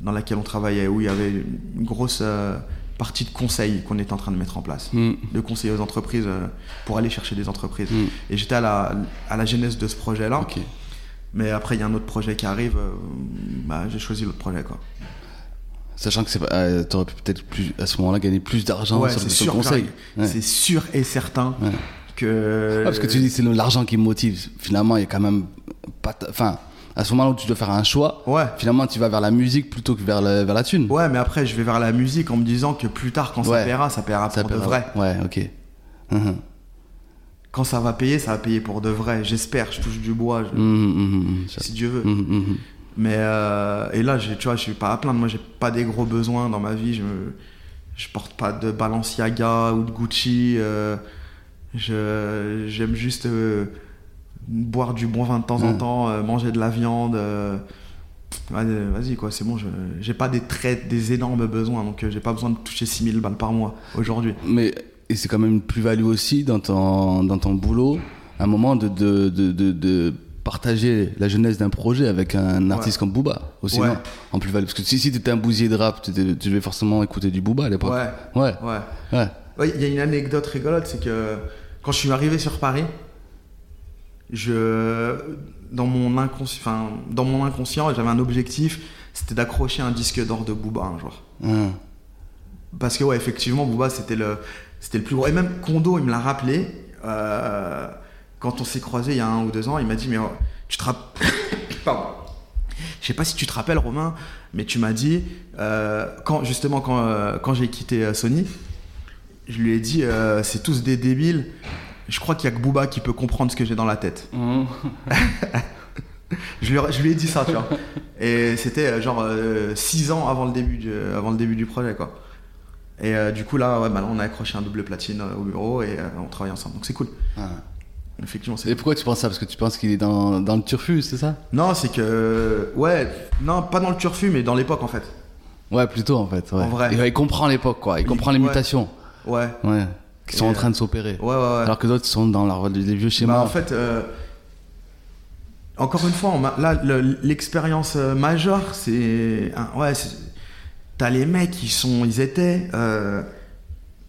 dans laquelle on travaillait, où il y avait une grosse partie de conseil qu'on était en train de mettre en place,
Mm.
de conseiller aux entreprises euh, pour aller chercher des entreprises.
Mm.
Et j'étais à la, à la genèse de ce projet-là. Mais après, il y a un autre projet qui arrive, euh, bah, j'ai choisi l'autre projet, quoi.
Sachant que pas- euh, t'aurais pu peut-être plus à ce moment-là gagner plus d'argent
Ouais,
sur
c'est
le conseil. Ouais.
c'est sûr et certain
Ouais.
que.
Ah, parce que tu dis c'est l'argent qui me motive. Finalement, il y a quand même pas. Enfin, à ce moment-là où tu dois faire un choix,
Ouais.
finalement, tu vas vers la musique plutôt que vers, la- vers la thune.
Ouais, mais après, je vais vers la musique en me disant que plus tard, quand ça paiera, ça paiera
Ça
pour de vrai.
Ouais, ok. Mhm.
Quand ça va payer, ça va payer pour de vrai. J'espère, je touche du bois, je-.
Ça-
si Dieu veut. Mais euh, et là, tu vois, je suis pas à plaindre. Moi, j'ai pas des gros besoins dans ma vie. Je, me- je porte pas de Balenciaga ou de Gucci. euh, je j'aime juste euh, boire du bon vin de temps en
Mm.
temps, euh, manger de la viande. euh, Vas-y, quoi, c'est bon. je- J'ai pas des très des énormes besoins, donc euh, j'ai pas besoin de toucher 6000 balles par mois aujourd'hui.
Mais et c'est quand même une plus-value aussi dans ton, dans ton boulot, un moment de, de, de, de, de partager la jeunesse d'un projet avec un artiste comme Booba aussi,
Ouais.
non En plus-value. Parce que si, si tu étais un bousier de rap, tu devais forcément écouter du Booba à l'époque.
Ouais,
Ouais.
ouais.
Ouais.
Ouais, il y a une anecdote rigolote, c'est que quand je suis arrivé sur Paris, je, dans, mon inconscient, dans mon inconscient, j'avais un objectif, c'était d'accrocher un disque d'or de Booba un jour.
Hum.
Parce que, ouais, effectivement, Booba, c'était le, c'était le plus gros. Et même Kondo, il me l'a rappelé, euh, quand on s'est croisé il y a un ou deux ans, il m'a dit, mais oh, tu te rappelles. Pardon. Je sais pas si tu te rappelles, Romain, mais tu m'as dit, euh, quand, justement, quand, euh, quand j'ai quitté euh, Sony, je lui ai dit, euh, c'est tous des débiles. Je crois qu'il y a que Booba qui peut comprendre ce que j'ai dans la tête.
Hum.
Je lui, je lui ai dit ça, tu vois. Et c'était euh, genre 6 ans avant le, début du, avant le début du projet, quoi. Et euh, du coup, là, ouais, bah, là, on a accroché un double platine euh, au bureau et euh, on travaille ensemble. Donc c'est cool.
Ah.
Effectivement, c'est
Et pourquoi tu penses ça? Parce que tu penses qu'il est dans, dans le turfu, c'est ça?
Non, c'est que. Ouais, non, pas dans le turfu, mais dans l'époque, en fait.
Ouais, plutôt en fait. Ouais.
En vrai.
Il, il comprend l'époque, quoi. Il
Il-
comprend les
ouais.
mutations.
Ouais.
Ouais. Qui sont
Et,
en train de s'opérer.
Ouais, ouais, ouais.
Alors que d'autres sont dans leur, les vieux schémas.
Bah, en fait, euh, encore une fois, on là, le- l'expérience euh, majeure, c'est. Ouais, t'as les mecs, ils, sont, ils étaient euh,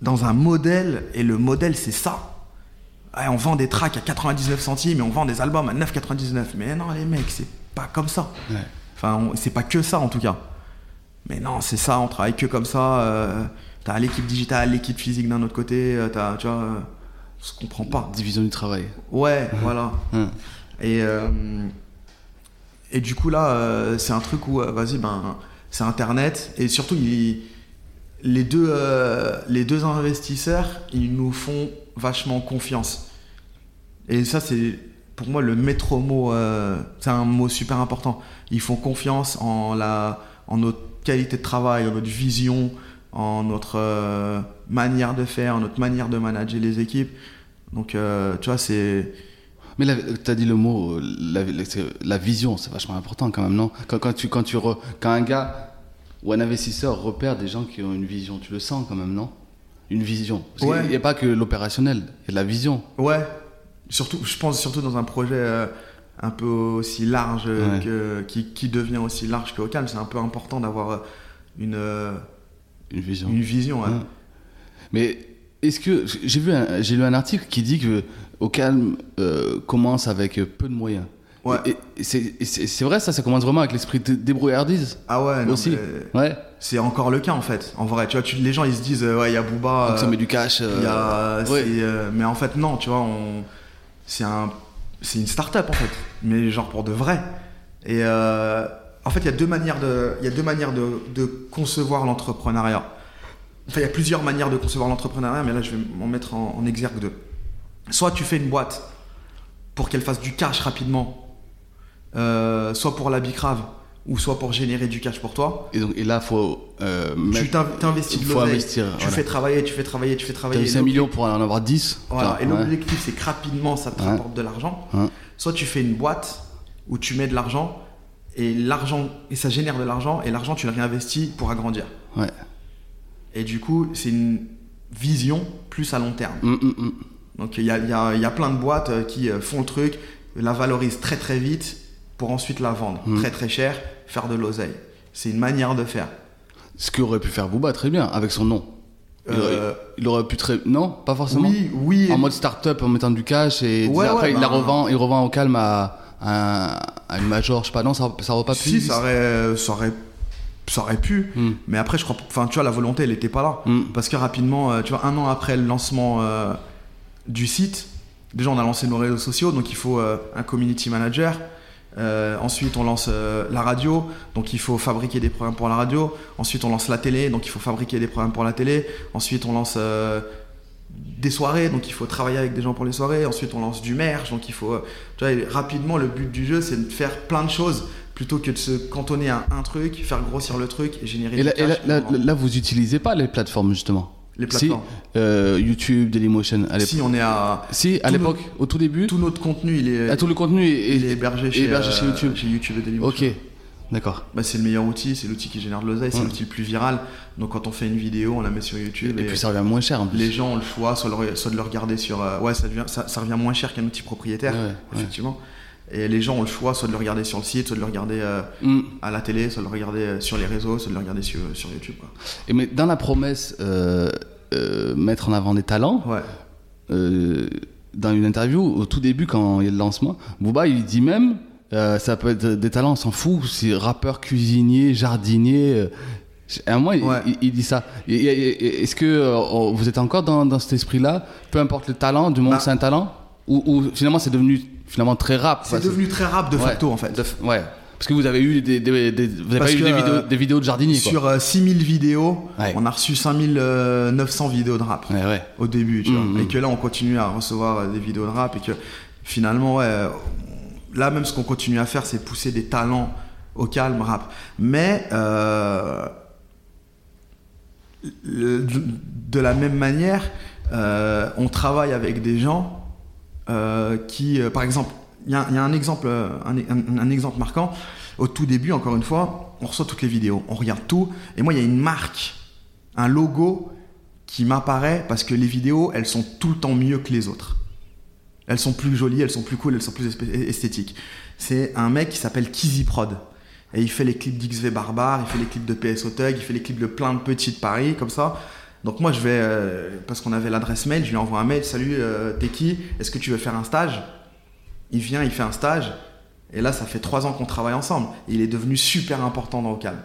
dans un modèle, et le modèle, c'est ça. Ouais, on vend des tracks à 99 centimes et on vend des albums à 9,99. Mais non, les mecs, c'est pas comme ça.
Ouais.
Enfin, c'est pas que ça en tout cas. Mais non, c'est ça, on travaille que comme ça. euh, t'as l'équipe digitale, l'équipe physique d'un autre côté, euh, t'as, tu vois, euh, on se comprend pas.
Division du travail.
Ouais, voilà. Et, euh, et du coup, là, euh, c'est un truc où, vas-y, ben, c'est Internet. Et surtout, il- les, deux, euh, les deux investisseurs, ils nous font vachement confiance. Et ça, c'est pour moi le maître mot. c'est un mot super important. Ils font confiance en, la, en notre qualité de travail, en notre vision, en notre euh, manière de faire, en notre manière de manager les équipes. Donc, euh, tu vois, c'est.
Mais tu as dit le mot, euh, la, la- vision, c'est vachement important quand même, non? Quand, quand, tu, quand, tu re- quand un gars ou un investisseur repère des gens qui ont une vision, tu le sens quand même, non? Une vision.
Ouais.
qu'il n'y a pas que l'opérationnel, il y a de la vision.
Ouais, surtout, je pense surtout dans un projet euh, un peu aussi large, euh,
Ouais.
que, qui, qui devient aussi large que Ocam. C'est un peu important d'avoir euh, une, euh,
Une vision.
une vision. ouais.
Ouais. Mais est-ce que j'ai vu un- j'ai lu un article qui dit que au calme euh, commence avec peu de moyens.
Ouais.
Et, et c'est vrai ça, ça commence vraiment avec l'esprit de débrouillardise
Ah ouais, non,
aussi. Ouais.
c'est encore le cas en fait. En vrai, tu vois, tu- les gens ils se disent, euh, ouais, il y a Booba.
Donc ça
euh,
met du cash.
y a,
ouais.
euh, mais en fait, non, tu vois, on, c'est un, c'est une start-up en fait, mais genre pour de vrai. Et en fait, il y a deux manières de, il y a deux manières de, de concevoir l'entrepreneuriat. Enfin, il y a plusieurs manières de concevoir l'entrepreneuriat, mais là, je vais m'en mettre en, en exergue deux. Soit tu fais une boîte pour qu'elle fasse du cash rapidement, euh, soit pour la bicrave, ou soit pour générer du cash pour toi.
Et donc et là faut euh,
Tu t'investis de
faut
l'oseille,
investir.
tu
voilà.
fais travailler, tu fais travailler, tu fais travailler. Et
5
donc-
millions pour en avoir 10.
Voilà, et
ouais.
l'objectif c'est que rapidement ça te
Ouais.
rapporte de l'argent.
Ouais.
Soit tu fais une boîte où tu mets de l'argent et l'argent et ça génère de l'argent et l'argent tu le réinvestis pour agrandir.
Ouais.
Et du coup c'est une vision plus à long terme.
Hum, hum, hum.
Donc il y a, y a- y a plein de boîtes euh, qui euh, font le truc, la valorisent très très vite pour ensuite la vendre
Mm.
très très cher, faire de l'oseille. C'est une manière de faire.
Ce qu'aurait pu faire Booba très bien avec son nom. Il,
Euh,
aurait, il aurait pu très non pas forcément.
oui, oui.
En mode start-up en mettant du cash et
Ouais,
après il la
bah,
revend, il revend au calme à, à, à une major, je sais pas, non, ça, ça aurait pas pu.
si, ça aurait, ça aurait, ça aurait pu.
Hmm.
Mais après, je crois, enfin, tu vois, la volonté, elle n'était pas là.
Hmm.
Parce que rapidement, euh, tu vois, un an après le lancement euh, du site, déjà on a lancé nos réseaux sociaux, donc il faut euh, un community manager. Euh, ensuite, on lance euh, la radio, donc il faut fabriquer des programmes pour la radio. Ensuite, on lance la télé, donc il faut fabriquer des programmes pour la télé. Ensuite, on lance euh, des soirées, donc il faut travailler avec des gens pour les soirées. Ensuite, on lance du merch, donc il faut. euh, tu vois, rapidement, le but du jeu, c'est de faire plein de choses plutôt que de se cantonner à un truc, faire grossir le truc et générer
Et là, et là, vous utilisez pas les plateformes justement?
les plateformes.
Si, euh, YouTube, Dailymotion, à l'époque.
Si, on est à.
Si, à l'époque, au tout début,
Tout notre contenu, il est,
à tout le contenu est,
il est hébergé, chez,
hébergé chez
euh,
YouTube.
Chez YouTube et Dailymotion.
Ok, d'accord.
Bah, c'est le meilleur outil, c'est l'outil qui génère de l'oseille, c'est l'outil le plus viral. Donc quand on fait une vidéo, on la met sur YouTube
Et
et,
puis ça revient moins cher en plus.
les gens ont le choix, soit, le- soit de le regarder sur. euh, ouais, ça, devient, ça, ça revient moins cher qu'un outil propriétaire,
Ouais, ouais.
effectivement. Et les gens ont le choix, soit de le regarder sur le site, soit de le regarder euh,
Hmm.
à la télé, soit de le regarder euh, sur les réseaux, soit de le regarder sur, sur YouTube. quoi.
Et mais dans la promesse, euh, mettre en avant des talents,
Ouais.
dans une interview, au tout début, quand il y a le lancement, Booba, il dit même, euh, ça peut être des talents, on s'en fout, c'est rappeur, cuisinier, jardinier. euh, à un moment, il,
Ouais.
il- il dit ça. Est-ce que euh, vous êtes encore dans, dans cet esprit-là Peu importe le talent, du moment
Bah.
que c'est un talent ou, ou finalement c'est devenu finalement très rap
C'est devenu très rap de
ouais,
facto en fait.
de ouais. Parce que vous avez eu des, des- des- vous avez
Parce
pas eu des, vidéos, des vidéos de jardinier.
Sur euh, 6000 vidéos,
Ouais.
on a reçu 5900 vidéos de rap. Au début, tu vois.
Mhm.
Et que là, on continue à recevoir des vidéos de rap et que finalement, ouais, là, même ce qu'on continue à faire, c'est pousser des talents au calme rap. Mais euh, de la même manière, euh, on travaille avec des gens euh, qui, par exemple, il y, a un exemple, un exemple marquant. Au tout début, encore une fois, on reçoit toutes les vidéos, on regarde tout, et moi, il y a une marque, un logo qui m'apparaît parce que les vidéos, elles sont tout le temps mieux que les autres. Elles sont plus jolies, elles sont plus cool, elles sont plus esthétiques. C'est un mec qui s'appelle Kizzy Prod. Et il fait les clips d'XV Barbare, il fait les clips de PSO Tug, il fait les clips de plein de petits de Paris, comme ça. Donc moi, je vais, euh, parce qu'on avait l'adresse mail, je lui envoie un mail, salut, euh, t'es qui? Est-ce que tu veux faire un stage? Il vient, il fait un stage. Et là, ça fait trois ans qu'on travaille ensemble. Et il est devenu super important dans Ocal.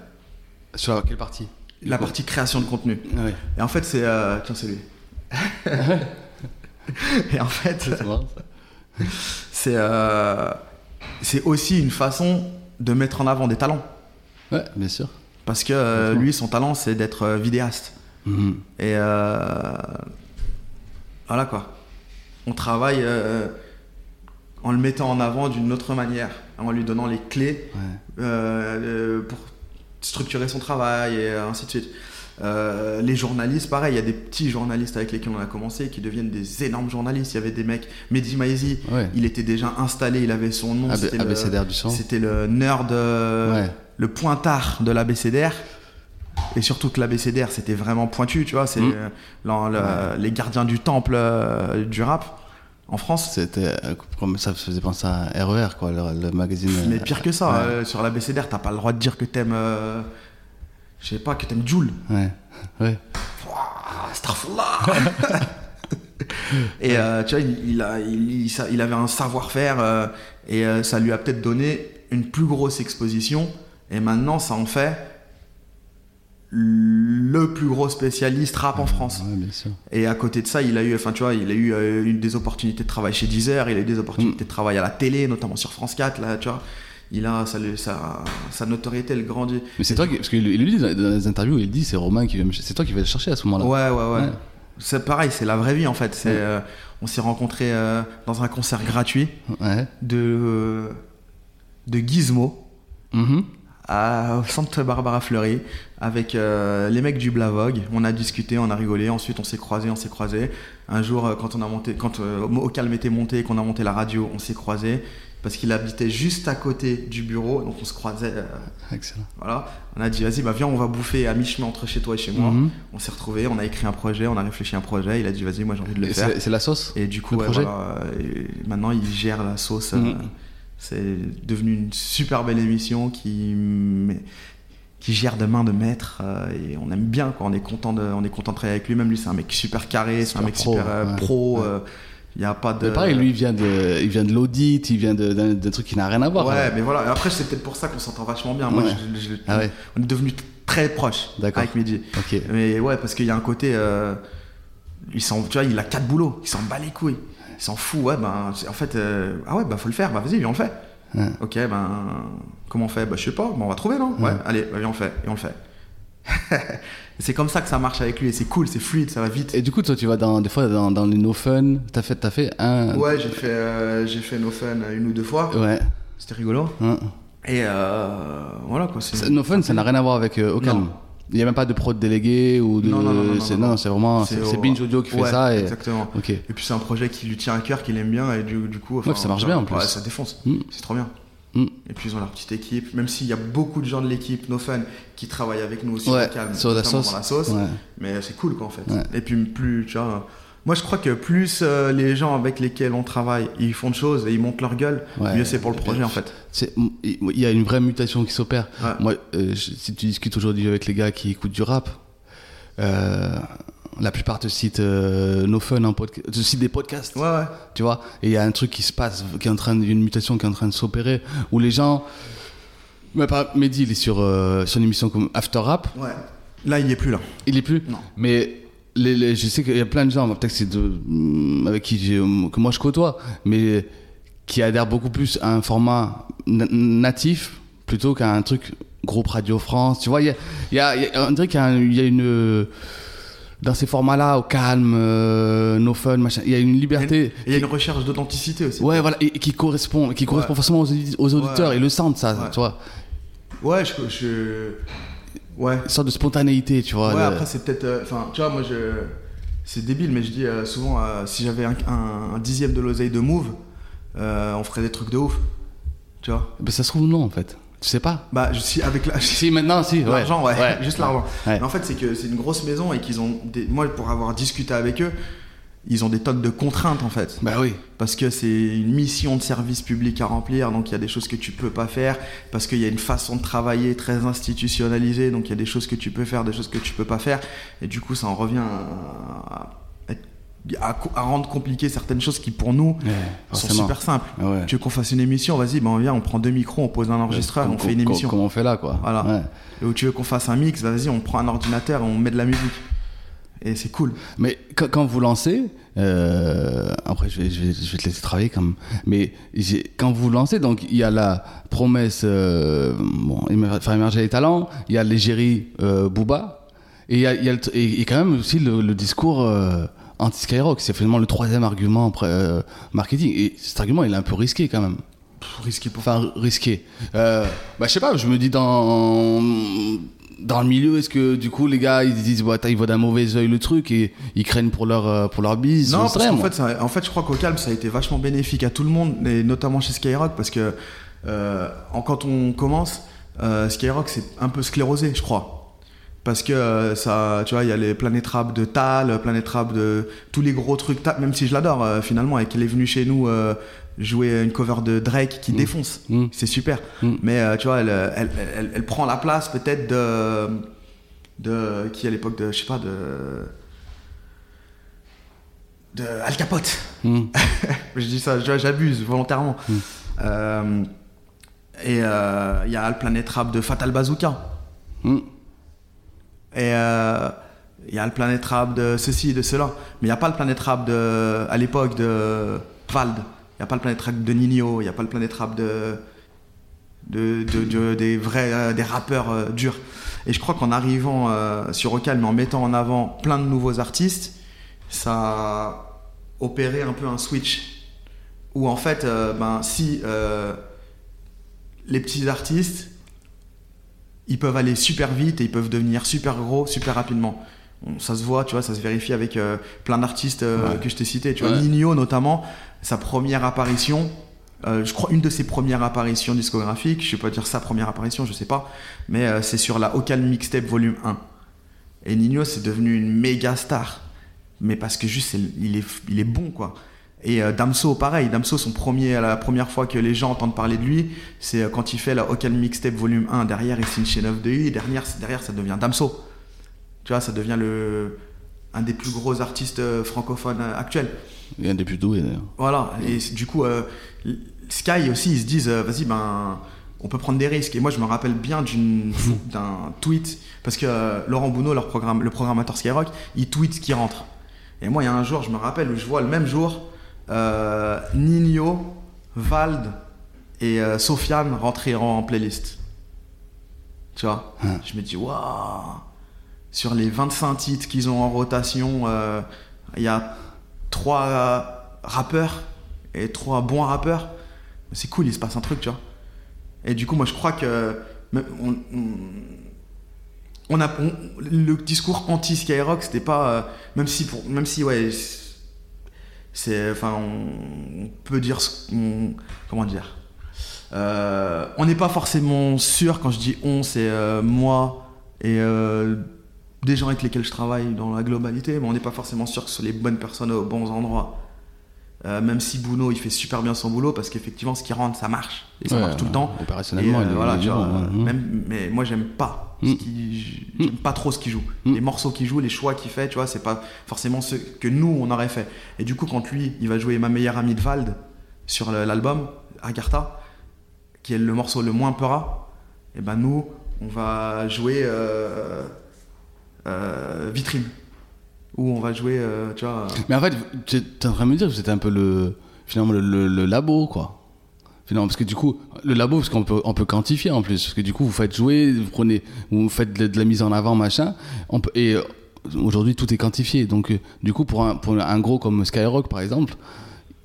Sur quelle partie?
La partie création de contenu.
Ouais.
Et en fait, c'est... euh, Tiens, c'est lui. Et en fait,
C'est
euh, c'est aussi une façon de mettre en avant des talents.
Ouais, bien sûr.
Parce que euh, lui, son talent, c'est d'être euh, vidéaste.
Mhm.
Et euh, voilà quoi. On travaille en le mettant en avant d'une autre manière, en lui donnant les clés
Ouais.
pour structurer son travail et ainsi de suite. Euh, les journalistes, pareil, il y a des petits journalistes avec lesquels on a commencé qui deviennent des énormes journalistes. Il y avait des mecs, Mehdi Maizi,
Ouais.
il était déjà installé, il avait son nom.
AB-
c'était le-
ABCDR du sang.
C'était le nerd, euh,
Ouais.
le pointard de l'ABCDR. Et surtout que l'ABCDR, c'était vraiment pointu, tu vois. C'est
Mm.
euh, le- les gardiens du temple euh, du rap en France.
C'était comme ça faisait penser à RER, quoi, le, le magazine.
Mais pire que ça,
Ouais.
euh, sur l'ABCDR, t'as pas le droit de dire que t'aimes. euh, je sais pas, que t'aimes Joule.
Ouais. Ouais.
Ah, Astaghfirullah. Et euh, tu vois, il, il a- il- il- ça- il avait un savoir-faire euh, et euh, ça lui a peut-être donné une plus grosse exposition. Et maintenant, ça en fait le plus gros spécialiste rap en France.
Ouais, bien sûr.
Et à côté de ça, il a eu, enfin, tu vois, il a eu euh, des opportunités de travail chez Deezer, il a eu des opportunités de travail à la télé, notamment sur France 4, là, tu vois. Il a, lui- ça- sa notoriété, elle grandit.
Mais c'est toi qui. Parce qu'il il lui dit dans les interviews, il dit c'est Romain qui vient me ch- C'est toi qui vas le chercher à ce moment-là.
Ouais, ouais, ouais.
Ouais.
C'est pareil, c'est la vraie vie en fait. C'est,
Ouais.
euh, on s'est rencontrés euh, dans un concert gratuit
Ouais.
de, euh, de Gizmo
Mhm.
à Santa Barbara Fleury avec les mecs du Blavog. On a discuté, on a rigolé. Ensuite, on s'est croisés, on s'est croisés. Un jour, quand on a monté, quand au calme était monté, qu'on a monté la radio, on s'est croisés parce qu'il habitait juste à côté du bureau, donc on se croisait. euh,
Excellent.
voilà. On a dit, vas-y, bah viens, on va bouffer à mi-chemin entre chez toi et chez moi.
Mhm.
On s'est retrouvés, on a écrit un projet, on a réfléchi à un projet. Il a dit, vas-y, moi j'ai envie de le
Et
faire.
C'est c'est la sauce
Et du coup,
Le
ouais,
projet
voilà, et maintenant, il gère la sauce. euh,
Mhm.
C'est devenu une super belle émission qui, gère de main de maître. euh, et on aime bien, quoi. On est content de, on est content de travailler avec lui. Même lui, c'est un mec super carré, c'est un mec
pro,
super euh,
ouais.
pro.
Ouais.
euh, Il y a pas de.
Mais pareil, lui, il vient de, il vient de l'audit, il vient de- d'un d'un truc qui n'a rien à voir.
Ouais, mais voilà. Après, c'est peut-être pour ça qu'on s'entend vachement bien. Moi,
Ouais.
je- je-
Ah ouais.
on est devenu très proches
D'accord.
avec Mehdi.
Ok.
Mais ouais, parce qu'il y a un côté. euh, il s'en, tu vois, il a quatre boulots. Il s'en bat les couilles. Il s'en fout. Ouais, ben, en fait, euh, ah ouais, bah faut le faire. Bah vas-y, viens, on le fait.
Ouais.
Ok, ben, comment on fait? Bah je sais pas. Bon, on va trouver, non? Ouais, allez, bah, viens, on le fait. Et on le fait. c'est comme ça que ça marche avec lui. Et c'est cool, c'est fluide, ça va vite.
Et du coup, toi, tu vas dans, des fois dans, dans les no fun. T'as fait, t'as fait un.
Ouais, j'ai fait, euh, j'ai fait No Fun une ou deux fois.
Ouais.
C'était rigolo.
Hein.
Et euh, voilà quoi. c'est-
No fun, ça n'a rien à voir avec euh, Au Calme.
Non.
Il n'y a même pas de prod délégué ou de.
Non, non, non,
c'est,
non.
c'est vraiment.
C'est
Binge Audio qui fait
Ouais,
ça. Et...
Exactement.
Ok.
Et puis c'est un projet qui lui tient à cœur, qu'il aime bien, et du, du coup.
Ouais, ça marche bien, en plus.
Ouais, ça défonce.
Mm.
C'est trop bien.
Mm.
Et puis ils ont leur petite équipe, même s'il y a beaucoup de gens de l'équipe, No Fun, qui travaillent avec nous aussi
Ouais,
calme,
sur la sauce.
dans la sauce.
Ouais.
Mais c'est cool quoi en fait.
Ouais.
Et puis plus, tu vois, moi je crois que plus euh, les gens avec lesquels on travaille, ils font de choses et ils montent leur gueule, mieux c'est pour le projet en fait.
Il y a une vraie mutation qui s'opère. Moi, euh, si tu discutes aujourd'hui avec les gars qui écoutent du rap, euh, la plupart te citent euh, No Fun en podcast, te citent des podcasts,
Ouais, ouais.
tu vois. Et il y a un truc qui se passe, qui est en train, une mutation qui est en train de s'opérer, où les gens, mais par Mehdi, il est sur euh, sur une émission comme After Rap,
ouais. Là il est plus là.
il est plus?
Non.
Mais les, les- je sais qu'il y a plein de gens, peut-être que c'est de, mm, avec qui que moi je côtoie, mais qui adhèrent beaucoup plus à un format na- natif plutôt qu'à un truc groupe Radio France. Tu vois, il y a, y a- y a- on dirait qu'il y a une dans ces formats-là, au calme, euh, no fun, machin, il y a une
Et
liberté.
il y a une recherche d'authenticité aussi.
Ouais, voilà, et, et qui correspond, qui correspond forcément aux, audi- aux auditeurs.
Ouais.
Ils le sentent, ça,
Ouais.
tu vois.
Ouais, je. je... Ouais.
Une sorte de spontanéité, tu vois.
Ouais,
le-
après c'est peut-être. euh, Enfin, tu vois, moi je. C'est débile, mais je dis euh, souvent, euh, si j'avais un, un- un dixième de l'oseille de Move, on ferait des trucs de ouf. Tu vois
Ben, ça se trouve non, en fait. Tu sais pas.
Bah, je suis avec la.
Si, maintenant, si.
L'argent, ouais,
Ouais.
juste l'argent.
Ouais.
Mais en fait, c'est que c'est une grosse maison et qu'ils ont. Des... Moi, pour avoir discuté avec eux, ils ont des tonnes de contraintes en fait.
Bah oui.
Parce que c'est une mission de service public à remplir, donc il y a des choses que tu peux pas faire. Parce qu'il y a une façon de travailler très institutionnalisée, donc il y a des choses que tu peux faire, des choses que tu peux pas faire. Et du coup, ça en revient à, à rendre compliqué certaines choses qui pour nous
Ouais,
sont super simples.
Ah ouais.
Tu veux qu'on fasse une émission, vas-y, ben on vient, on prend deux micros, on pose un enregistreur, on fait une émission.
Comme on fait là, quoi.
Voilà. Et où tu veux qu'on fasse un mix, vas-y, on prend un ordinateur on met de la musique. Et c'est cool.
Mais quand, quand vous lancez, euh, après je vais, je, vais, je vais te laisser travailler quand même, mais quand vous lancez, donc il y a la promesse, euh, bon, faire émerger les talents, il y a l'égérie euh, Booba, et il y a, y quand même aussi le, le discours euh, anti-Skyrock, c'est finalement le troisième argument après, euh, marketing, et cet argument il est un peu risqué quand même.
Pff, risqué pour
Enfin, risqué. Euh, bah, je sais pas, je me dis dans. dans le milieu, est-ce que du coup les gars ils disent ils voient d'un mauvais œil le truc et ils craignent pour leur euh, pour leur bise
Non, parce qu'en fait, ça- en fait, je crois qu'au calme, ça a été vachement bénéfique à tout le monde, et notamment chez Skyrock, parce que euh, quand on commence, Skyrock, c'est un peu sclérosé, je crois. Parce que euh, ça, tu vois, il y a les Planet Rap de Tal, Planet Rap de tous les gros trucs, même si je l'adore, euh, finalement, et qu'il est venu chez nous euh, jouer une cover de Drake qui
Mm.
défonce.
Mm.
C'est super.
Mm.
Mais euh, tu vois, elle, elle, elle- elle prend la place peut-être de, de. Qui à l'époque de. Je sais pas, de. De Al Capote. Je dis ça, j'abuse volontairement. Euh, et euh, il y a le Planet Rap de Fatal Bazooka. Et euh, il y a le Planet Rap de ceci, de cela. Mais il n'y a pas le Planet Rap de, à l'époque de Vald. Il n'y a pas le Planet Rap de Nino. Il n'y a pas le Planet Rap de, de, de- de- des vrais euh, des rappeurs euh, durs. Et je crois qu'en arrivant euh, sur Ocalm, en mettant en avant plein de nouveaux artistes, ça a opéré un peu un switch. Où en fait, euh, ben, si euh, les petits artistes, ils peuvent aller super vite et ils peuvent devenir super gros super rapidement. Ça se voit, tu vois, ça se vérifie avec euh, plein d'artistes euh,
Ouais.
que je t'ai cités. Tu vois,
Ouais.
Nino notamment, sa première apparition, euh, je crois une de ses premières apparitions discographiques, je vais pas dire sa première apparition, je sais pas, mais c'est sur la Ocal Mixtape Volume 1. Et Nino, c'est devenu une méga star. Mais parce que juste, il est, il est bon, quoi. Et euh, Damso, pareil. Damso, son premier, la première fois que les gens entendent parler de lui, c'est euh, quand il fait la Ocal Mixtape Volume 1. Derrière, il signe chez 9 de U. Et derrière, derrière, ça devient Damso. Tu vois, ça devient le, un des plus gros artistes euh, francophones actuels.
Y a des plus doués d'ailleurs.
Voilà. Et du coup, euh, Sky aussi, ils se disent, vas-y, ben, on peut prendre des risques. Et moi, je me rappelle bien d'une- d'un tweet, parce que euh, Laurent Bounot, leur programme, le programmateur Skyrock, il tweet ce qui rentre. Et moi, il y a un jour, je me rappelle, où je vois le même jour, euh, Nino, Vald et euh, Sofiane rentrer en playlist. Tu vois?
Hein.
Je me dis, waouh Sur les 25 titres qu'ils ont en rotation, euh, il y a trois euh, rappeurs et trois bons rappeurs. C'est cool, il se passe un truc, tu vois. Et du coup, moi, je crois que on, on- on a on- le discours anti-Skyrock, c'était pas même si pour même si ouais, c'est enfin on, on peut dire ce- comment dire. Euh, on n'est pas forcément sûr quand je dis on, c'est euh, moi et euh, des gens avec lesquels je travaille dans la globalité, mais on n'est pas forcément sûr que ce sont les bonnes personnes aux bons endroits. Même si Bouno il fait super bien son boulot parce qu'effectivement ce qui rentre ça marche et ça
Ouais,
marche tout le temps.
Opérationnellement,
Et,
il
voilà,
ouais.
même, mais moi j'aime pas
Mm.
pas trop ce qu'il joue.
Mm.
Les morceaux qu'il joue, les choix qu'il fait, tu vois, c'est pas forcément ce que nous on aurait fait. Et du coup, quand lui, il va jouer ma meilleure amie de Vald sur l'album Agartha, qui est le morceau le moins peura, et ben nous, on va jouer euh, euh, Vitrine, où on va jouer, euh, tu vois.
Mais en fait, tu es en train de me dire que c'était un peu le, finalement, le, le- le labo, quoi. Finalement, parce que du coup, le labo, parce qu'on peut, on peut quantifier en plus, parce que du coup, vous faites jouer, vous prenez, vous faites de, de la mise en avant, machin, on peut, et aujourd'hui, tout est quantifié. Donc, euh, du coup, pour un, pour un gros comme Skyrock, par exemple,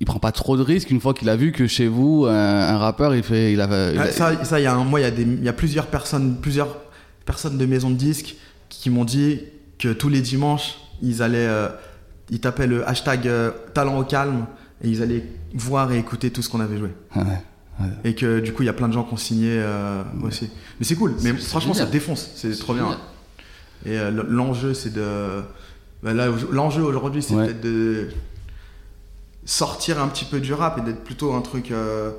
il prend pas trop de risques une fois qu'il a vu que chez vous, un, un rappeur, il fait, il a, il a-
Ah, ça, ça, il y a un, moi, il y a des, il y a plusieurs personnes, plusieurs personnes de maisons de disques qui m'ont dit que tous les dimanches, ils allaient, euh, ils tapaient le hashtag euh, talent au calme et ils allaient voir et écouter tout ce qu'on avait joué.
Ah ouais.
Et que du coup, il y a plein de gens qui ont signé euh, aussi. Mais c'est cool. Mais franchement, ça défonce. C'est trop bien. Et euh, l'enjeu, c'est de. bah là, l'enjeu aujourd'hui, c'est peut-être de sortir un petit peu du rap et d'être plutôt un truc euh,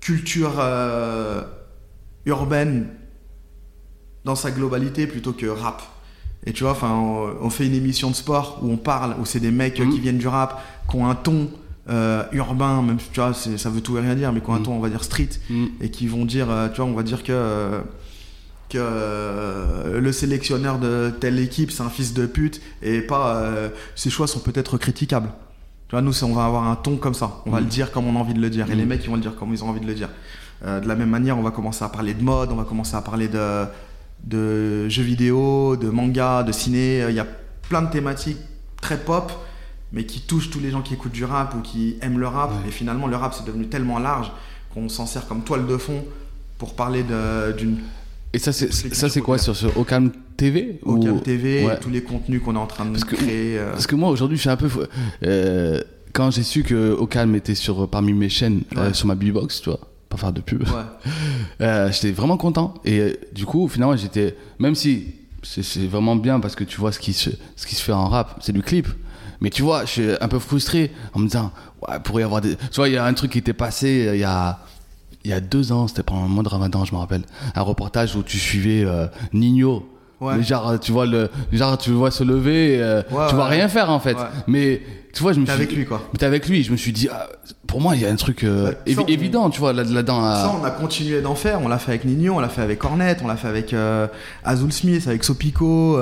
culture urbaine dans sa globalité plutôt que rap. Et tu vois, enfin, on, on fait une émission de sport où on parle, où c'est des mecs
Mhm.
qui viennent du rap, qui ont un ton euh, urbain, même tu vois, ça veut tout et rien dire, mais qui ont un
Mhm.
ton, on va dire street,
Mm.
et qui vont dire, euh, tu vois, on va dire que euh, que le sélectionneur de telle équipe c'est un fils de pute et pas euh, ses choix sont peut-être critiquables. Tu vois, nous on va avoir un ton comme ça, on va
Mm.
le dire comme on a envie de le dire et
Mm.
les mecs ils vont le dire comme ils ont envie de le dire. Euh, de la même manière, on va commencer à parler de mode, on va commencer à parler de de jeux vidéo, de manga, de ciné. Il y a plein de thématiques très pop, mais qui touchent tous les gens qui écoutent du rap ou qui aiment le rap.
Ouais.
Et finalement, le rap c'est devenu tellement large qu'on s'en sert comme toile de fond pour parler d'une
Et ça, c'est
L'écriture
ça, c'est quoi sur, sur Ocam TV ou-
Ocam TV,
Ouais.
tous les contenus qu'on est en train de
Parce que-
créer. euh,
Parce que moi, aujourd'hui, je suis un peu. euh, quand j'ai su que Ocam était sur, parmi mes chaînes, euh, sur ma Beatbox, tu vois, pas faire de pub,
ouais.
euh, j'étais vraiment content. Et euh, du coup, finalement, j'étais. Même si c'est c'est vraiment bien parce que tu vois ce qui se, ce qui se fait en rap, c'est du clip. Mais tu vois, je suis un peu frustré en me disant, ouais, pourrait y avoir des. Tu vois, il y a un truc qui était passé euh, il y a. Il y a deux ans, c'était pendant le mois de Ramadan, je me rappelle, un reportage où tu suivais euh, Nino.
Ouais.
Genre, tu vois le, genre, tu le vois se lever, euh,
Ouais,
tu vois
ouais.
rien faire en fait.
Ouais.
Mais tu vois, je me suis.
avec lui, quoi.
Mais t'es avec lui. Je me suis dit, ah, pour moi, il y a un truc euh,
Ouais, ça,
évi-
on-
évident, tu vois, là- là-dedans.
Ça, on a continué d'en faire. On l'a fait avec Nino, on l'a fait avec Cornet, on l'a fait avec Azul Smith, avec Sopico.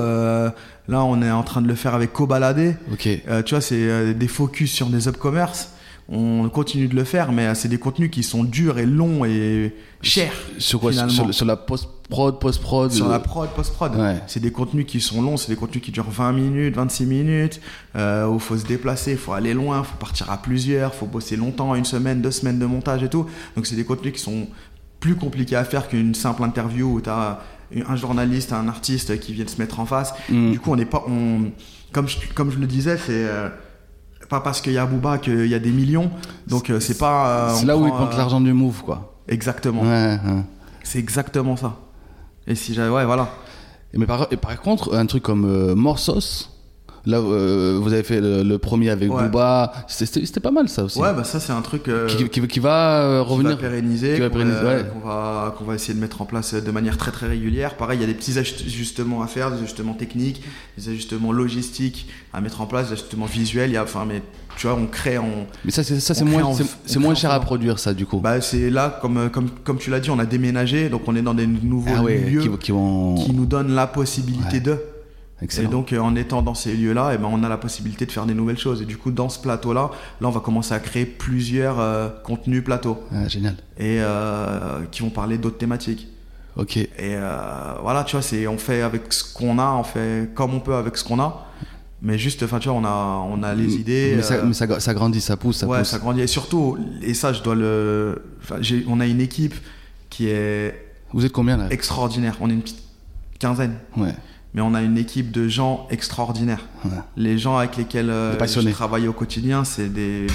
Là, on est en train de le faire avec Kobalade.
Ok.
Euh, tu vois, c'est euh, des focus sur des upcommerce. On continue de le faire, mais euh, c'est des contenus qui sont durs et longs et chers.
Sur quoi? Sur, sur la post-prod, post-prod
Sur la prod, post-prod.
Ouais.
C'est des contenus qui sont longs, c'est des contenus qui durent 20 minutes, 26 minutes, euh, où il faut se déplacer, il faut aller loin, il faut partir à plusieurs, il faut bosser longtemps, une semaine, deux semaines de montage et tout. Donc c'est des contenus qui sont plus compliqués à faire qu'une simple interview où tu as un journaliste, un artiste qui viennent se mettre en face.
Mm.
Du coup, on n'est pas. On, comme, je, comme je le disais, c'est. euh, pas parce qu'il y a Booba qu'il y a des millions, donc euh, c'est pas. euh,
C'est là où il
prend,
compte
euh,
l'argent du move, quoi.
Exactement.
Ouais, ouais.
C'est exactement ça. Et si j'avais. Ouais, voilà.
Mais par, et par contre, un truc comme Morsos, là, euh, vous avez fait le, le premier avec
Ouais.
Booba, c'était pas mal ça aussi.
Ouais, bah ça, c'est un truc. euh,
qui, qui- qui va euh,
qui
revenir.
va pérenniser,
qui va
qu'on
pérenniser,
va,
ouais.
qu'on va, essayer de mettre en place de manière très très régulière. Pareil, il y a des petits ajustements à faire, des ajustements techniques, des ajustements logistiques à mettre en place, des ajustements visuels. Il y a, enfin, mais tu vois, on crée en.
Mais ça, c'est ça, c'est
On crée
moins, c'est-
on
moins cher à produire ça, du coup.
Bah, c'est là, comme, comme, comme tu l'as dit, on a déménagé, donc on est dans des nouveaux
ah ouais,
lieux
qui, qui vont.
qui nous donnent la possibilité
Ouais.
Et donc, euh, en étant dans ces lieux-là, eh ben, on a la possibilité de faire des nouvelles choses. Et du coup, dans ce plateau-là, là, on va commencer à créer plusieurs euh, contenus plateaux
Ah, génial.
et euh, qui vont parler d'autres thématiques.
Ok.
Et euh, voilà, tu vois, c'est on fait avec ce qu'on a, on fait comme on peut avec ce qu'on a. Mais juste, enfin, tu vois, on a, on a les idées.
Mais, ça, mais ça, ça grandit, ça pousse, ça
ouais,
pousse.
ça grandit. Et surtout, et ça, je dois le. enfin, j'ai- on a une équipe qui est
Vous êtes combien là?
extraordinaire. On est une petite quinzaine.
Ouais.
Mais on a une équipe de gens extraordinaires.
ouais.
Les gens avec lesquels euh, je travaille au quotidien, c'est des,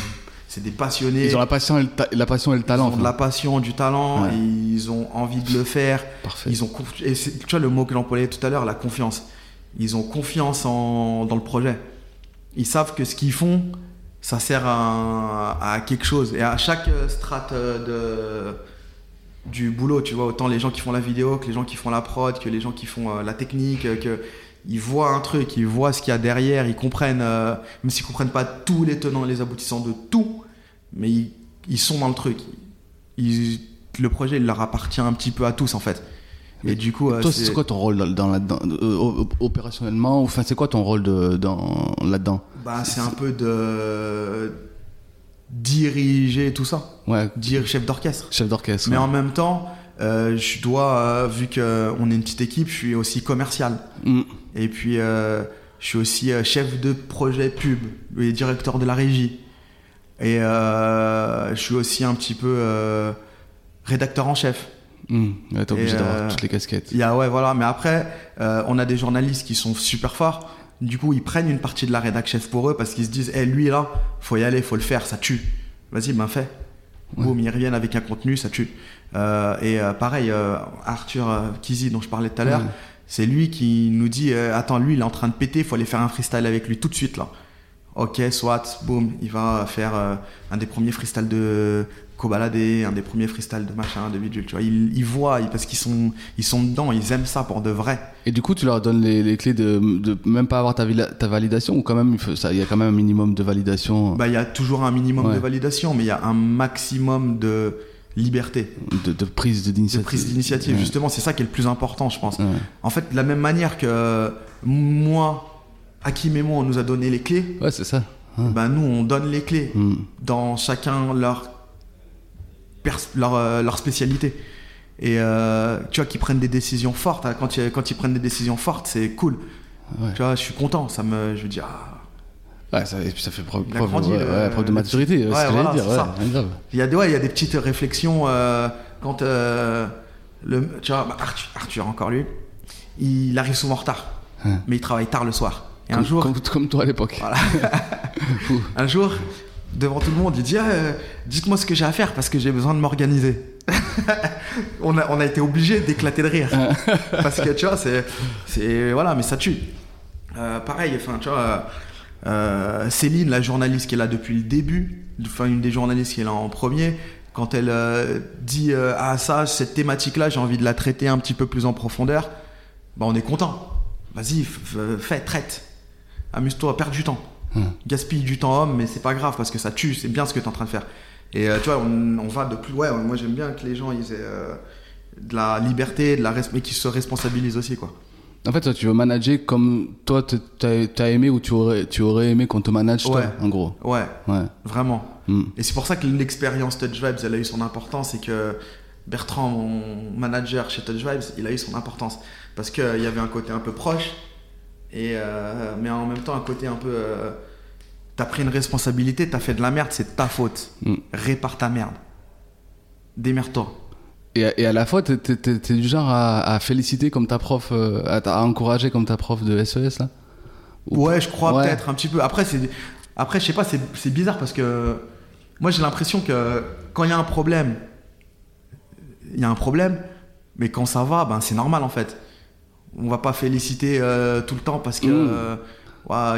c'est des passionnés.
Ils ont la passion et le, ta- la passion et le talent.
Ils ont de la passion, du talent,
Ouais.
ils ont envie de le faire.
Parfait.
Ils ont et c'est- tu vois le mot que j'employais tout à l'heure, la confiance. Ils ont confiance en, dans le projet. Ils savent que ce qu'ils font, ça sert à, à quelque chose. Et à chaque euh, strate euh, de du boulot, tu vois, autant les gens qui font la vidéo, que les gens qui font la prod, que les gens qui font euh, la technique, euh, que ils voient un truc, ils voient ce qu'il y a derrière, ils comprennent, euh, même s'ils comprennent pas tous les tenants et les aboutissants de tout, mais ils, ils sont dans le truc. Ils- le projet, il leur appartient un petit peu à tous en fait. Et du coup,
Toi,
c'est-
quoi ton rôle dans, dans là-dedans op- opérationnellement? Enfin, c'est quoi ton rôle de, dans, là-dedans?
Bah, c'est un peu de diriger tout ça,
Ouais,
dire chef d'orchestre.
chef d'orchestre.
Mais
ouais.
en même temps, euh, je dois, euh, vu qu'on est une petite équipe, je suis aussi commercial.
Mm.
Et puis, euh, je suis aussi euh, chef de projet pub et directeur de la régie. Et euh, je suis aussi un petit peu euh, rédacteur en chef.
Mm. Ouais, T'es obligé d'avoir
euh,
toutes les casquettes.
Y a, ouais, voilà. Mais après, euh, on a des journalistes qui sont super forts. Du coup, ils prennent une partie de la rédac chef pour eux parce qu'ils se disent, Eh, lui là, faut y aller, faut le faire, ça tue. Vas-y, ben fais. Boum, ils reviennent avec un contenu, ça tue. Euh, et euh, pareil, euh, Arthur Kizi, dont je parlais tout à l'heure,
Ouais.
c'est lui qui nous dit Attends, lui, il est en train de péter, faut aller faire un freestyle avec lui tout de suite là. Ok, soit, boum, il va faire un des premiers freestyles de Kobalade, un des premiers freestyles de machin, de bidule, tu vois. Ils, ils voient, ils- parce qu'ils sont, ils sont dedans, ils aiment ça pour de vrai.
Et du coup, tu leur donnes les, les clés de, de même pas avoir ta, ta validation ou quand même il y a quand même un minimum de validation
Bah, il y a toujours un minimum
Ouais.
de validation, mais il y a un maximum de liberté,
de, de prise
de
d'initiative.
prise d'initiative.
Ouais.
Justement, c'est ça qui est le plus important, je pense.
Ouais.
En fait, de la même manière que moi, Hakim et moi, on nous a donné les clés,
Ouais, c'est ça.
Bah, nous, on donne les clés
Mm.
dans chacun leur, leur, euh, leur spécialité. Et euh, tu vois, qu'ils prennent des décisions fortes. hein. Quand, ils, quand ils prennent des décisions fortes, c'est cool.
Ouais.
Tu vois, je suis content. Ça me, je veux dire, ah.
Ouais, ça, et puis ça fait preuve,
grandi,
ouais, preuve de maturité, c'est ce que
voilà,
dire.
ça. Il y a des, il y a des petites réflexions euh, quand euh, le, tu vois, bah, Arthur, Arthur, encore lui, il arrive souvent en retard,
Hein.
mais il travaille tard le soir. Et un jour,
comme, comme toi à l'époque.
voilà. un jour, devant tout le monde, il dit Ah, euh, Dites-moi ce que j'ai à faire parce que j'ai besoin de m'organiser. on, a, on a été obligé d'éclater de rire. parce que tu vois, c'est. Voilà, mais ça tue. Euh, pareil, enfin, tu vois, euh, Céline, la journaliste qui est là depuis le début, enfin, une des journalistes qui est là en premier, quand elle dit Ah, ça, cette thématique-là, j'ai envie de la traiter un petit peu plus en profondeur, bah, on est content. Vas-y, fais, traite. Amuse-toi, perds du temps.
Hum.
Gaspille du temps homme, mais c'est pas grave parce que ça tue, c'est bien ce que tu es en train de faire. Et euh, tu vois, on, on va de plus. Ouais, moi j'aime bien que les gens ils aient euh, de la liberté, de la mais qu'ils se responsabilisent aussi, quoi.
En fait, toi, tu veux manager comme toi, t'as t'as aimé ou tu aurais, tu aurais aimé qu'on te manage, toi,
Ouais.
en gros.
Ouais,
Ouais.
vraiment.
Mm.
Et c'est pour ça que l'expérience Touch Vibes, elle a eu son importance et que Bertrand, mon manager chez Touch Vibes, il a eu son importance. Parce qu'il y avait un côté un peu proche, et, euh, mais en même temps un côté un peu... euh, t'as pris une responsabilité, t'as fait de la merde, c'est ta faute.
Mm.
Répare ta merde. Démerde-toi.
Et, à- et à la fois, t'es t'es- t'es- t'es du genre à, à féliciter comme ta prof, euh, à, à encourager comme ta prof de SES, là? Ou
Ouais, je crois
Ouais.
peut-être un petit peu. Après, c'est, après, je sais pas, c'est, c'est bizarre parce que moi j'ai l'impression que quand il y a un problème, il y a un problème, mais quand ça va, ben c'est normal en fait. On va pas féliciter euh, tout le temps parce que euh,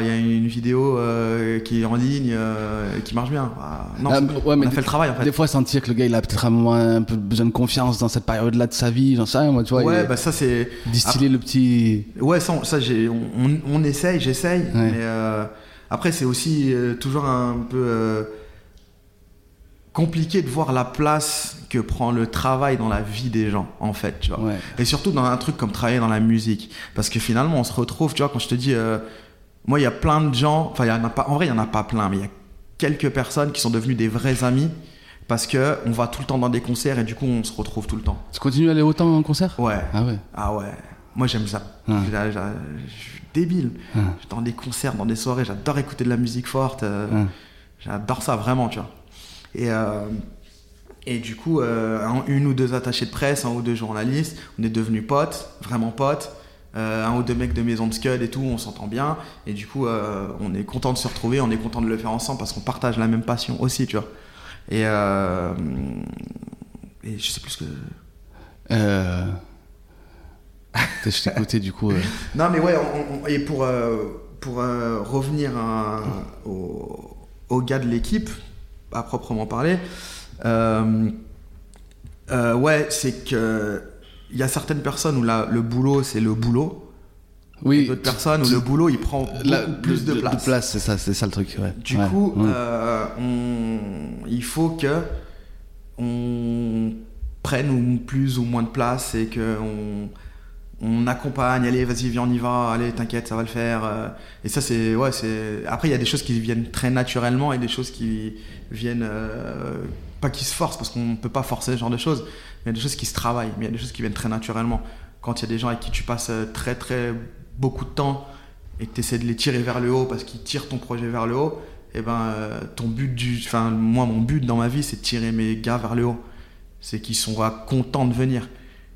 il y a une vidéo euh, qui est en ligne euh, et qui marche bien. Non,
Ah, ouais,
on
mais
a fait le travail en fait.
Des fois, sentir que le gars, il a peut-être un, moment un peu besoin de confiance dans cette période-là de sa vie, j'en sais rien, moi, tu vois.
ouais, bah ça c'est.
distiller le petit.
Ouais, ça, on- ça j'ai, on, essaye, j'essaye,
Ouais.
mais après c'est aussi toujours un peu compliqué de voir la place que prend le travail dans la vie des gens, en fait, tu vois.
Ouais.
Et surtout dans un truc comme travailler dans la musique, parce que finalement on se retrouve, tu vois, quand je te dis, euh, moi il y a plein de gens, enfin il y en a pas, en vrai il y en a pas plein, mais il y a quelques personnes qui sont devenues des vrais amis parce que on va tout le temps dans des concerts et du coup on se retrouve tout le temps.
Tu continues à aller autant en concert?
Ouais.
Ah ouais.
Ah ouais, moi j'aime ça.
Ouais.
J'a- Je suis débile.
Ouais.
Dans des concerts, dans des soirées, j'adore écouter de la musique forte. euh,
Ouais.
J'adore ça vraiment, tu vois. Et, euh, et du coup, euh, un- une ou deux attachés de presse, un ou deux journalistes, on est devenus potes, vraiment potes. Euh, un ou deux mecs de maison de Scud et tout, on s'entend bien. Et du coup, euh, on est content de se retrouver, on est content de le faire ensemble parce qu'on partage la même passion aussi, tu vois. Et, euh, et je sais plus ce que.
Euh... Je t'écoutais du coup.
Non, mais ouais, on- on- et pour, pour revenir à- au, au gars de l'équipe, à proprement parler, ouais, c'est que il y a certaines personnes où le boulot, c'est le boulot.
Oui.
d'autres personnes où le boulot, il prend beaucoup
La-
plus de, place.
c'est ça, c'est ça le truc. Ouais.
Du
Ouais.
coup,
Ouais.
euh, on- il faut que on prenne ou plus ou moins de place et que on, on accompagne. Allez, vas-y, viens, on y va. Allez, t'inquiète, ça va le faire. euh. Et ça, c'est ouais, c'est. Après, il y a des choses qui viennent très naturellement et des choses qui viennent euh, pas qui se forcent parce qu'on peut pas forcer ce genre de choses. Mais il y a des choses qui se travaillent, mais il y a des choses qui viennent très naturellement. Quand il y a des gens avec qui tu passes euh, très très beaucoup de temps et que tu essaies de les tirer vers le haut parce qu'ils tirent ton projet vers le haut, et ben euh, ton but du enfin moi mon but dans ma vie c'est de tirer mes gars vers le haut. C'est qu'ils sont contents de venir.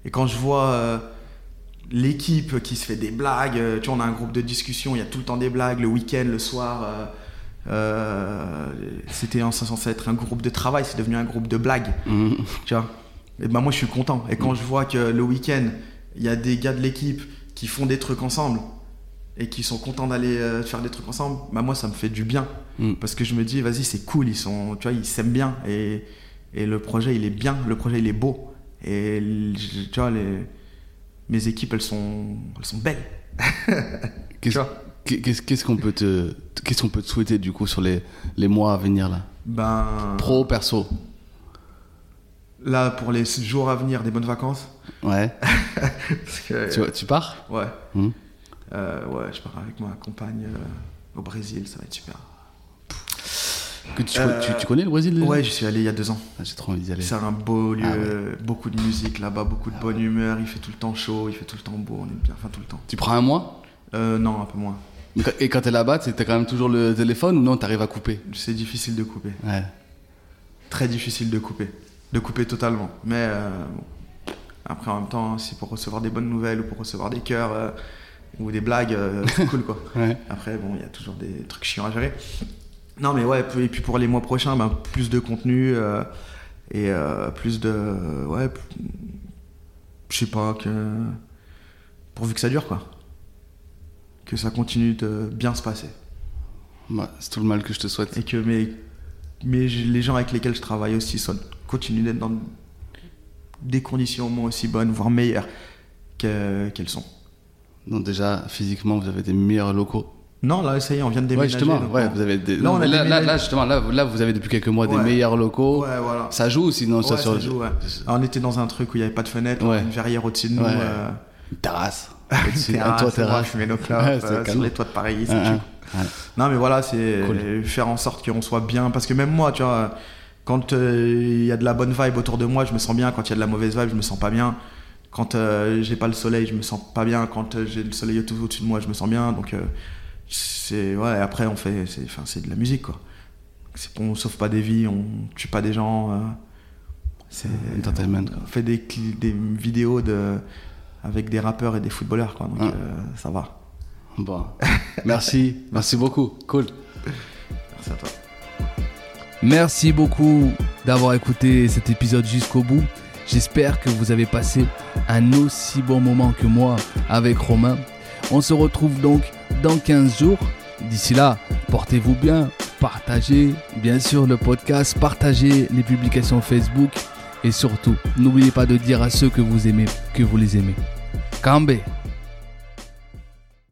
Et quand je vois euh, l'équipe qui se fait des blagues, tu vois on a un groupe de discussion, il y a tout le temps des blagues le week-end, le soir euh, c'était censé être un groupe de travail, c'est devenu un groupe de blagues
Mhm.
tu vois? Et ben moi je suis content. Et quand je vois que le week-end, il y a des gars de l'équipe qui font des trucs ensemble et qui sont contents d'aller euh, faire des trucs ensemble, bah moi ça me fait du bien.
Mm.
Parce que je me dis, vas-y, c'est cool, ils sont, tu vois, ils s'aiment bien et, et le projet il est bien, le projet il est beau. Et tu vois, les, mes équipes elles sont, elles sont belles.
Qu'est-ce. Qu'est-ce- qu'on peut te qu'est-ce qu'on peut te souhaiter du coup sur les, les mois à venir là?
Ben,
Pro perso?
là pour les jours à venir, des bonnes vacances.
Ouais.
Parce que-
tu, tu pars?
Ouais.
Hmm.
Euh, ouais, je pars avec ma compagne euh, au Brésil, ça va être super.
Que tu,
Euh,
tu, tu connais le Brésil déjà?
Ouais, j'y suis allé il y a deux ans.
Ah, J'ai trop envie d'y aller.
C'est un beau lieu,
Ah ouais.
beaucoup de musique là-bas, beaucoup de bonne humeur. Il fait tout le temps chaud, il fait tout le temps beau, on est bien, enfin tout le temps.
Tu prends un mois?
Euh, non, un peu moins.
Et quand t'es là-bas, t'as quand même toujours le téléphone ou non T'arrives à couper?
C'est difficile de couper,
Ouais.
très difficile de couper, de couper totalement. Mais euh, bon, Après, en même temps, si pour recevoir des bonnes nouvelles ou pour recevoir des cœurs euh, ou des blagues, euh, c'est cool quoi.
Ouais.
Après, bon, il y a toujours des trucs chiants à gérer. Non, mais ouais, et puis pour les mois prochains, ben, plus de contenu et plus de. Ouais, je sais pas, que. Pourvu que ça dure, quoi. Que ça continue de bien se passer.
Bah, c'est tout le mal que je te souhaite.
Et que mes, mes, les gens avec lesquels je travaille aussi continuent d'être dans des conditions au moins aussi bonnes, voire meilleures que- qu'elles sont.
Donc déjà, physiquement, vous avez des meilleurs locaux.
Non, là, ça y est, on vient de
Ouais,
déménager.
justement. Ouais,
on-
vous avez des...
Là, on a
là, là,
déménagé.
là, justement, là, là, vous avez depuis quelques mois des meilleurs locaux.
Ouais, voilà.
Ça joue sinon ça
Ouais,
sur
ça joue. Alors, on était dans un truc où il n'y avait pas de fenêtre, une verrière au-dessus de nous. Euh,
une terrasse.
Terrasse,
un toit terrasse.
fumait nos clopes,
Ouais, c'est
euh, sur
canon.
les toits de Paris. chill.
ouais.
Non, mais voilà, c'est
Cool.
faire en sorte qu'on soit bien. Parce que même moi, tu vois, quand euh, il y a de la bonne vibe autour de moi, je me sens bien. Quand il y a de la mauvaise vibe, je me sens pas bien. Quand euh, j'ai pas le soleil, je me sens pas bien. Quand euh, j'ai le soleil tout au-dessus de moi, je me sens bien. Donc, euh, c'est. Ouais, après, on fait. C'est enfin, c'est de la musique, quoi. On sauve pas des vies, on tue pas des gens. euh, c'est.
Entertainment, quoi.
On fait des vidéos de, avec des rappeurs et des footballeurs, quoi. Donc,
Ouais.
euh, ça va.
Bon. Merci. Merci beaucoup. Cool.
Merci à toi.
Merci beaucoup d'avoir écouté cet épisode jusqu'au bout. J'espère que vous avez passé un aussi bon moment que moi avec Romain. On se retrouve donc dans 15 jours. D'ici là, portez-vous bien, partagez bien sûr le podcast, partagez les publications Facebook et surtout, n'oubliez pas de dire à ceux que vous aimez que vous les aimez. Kambe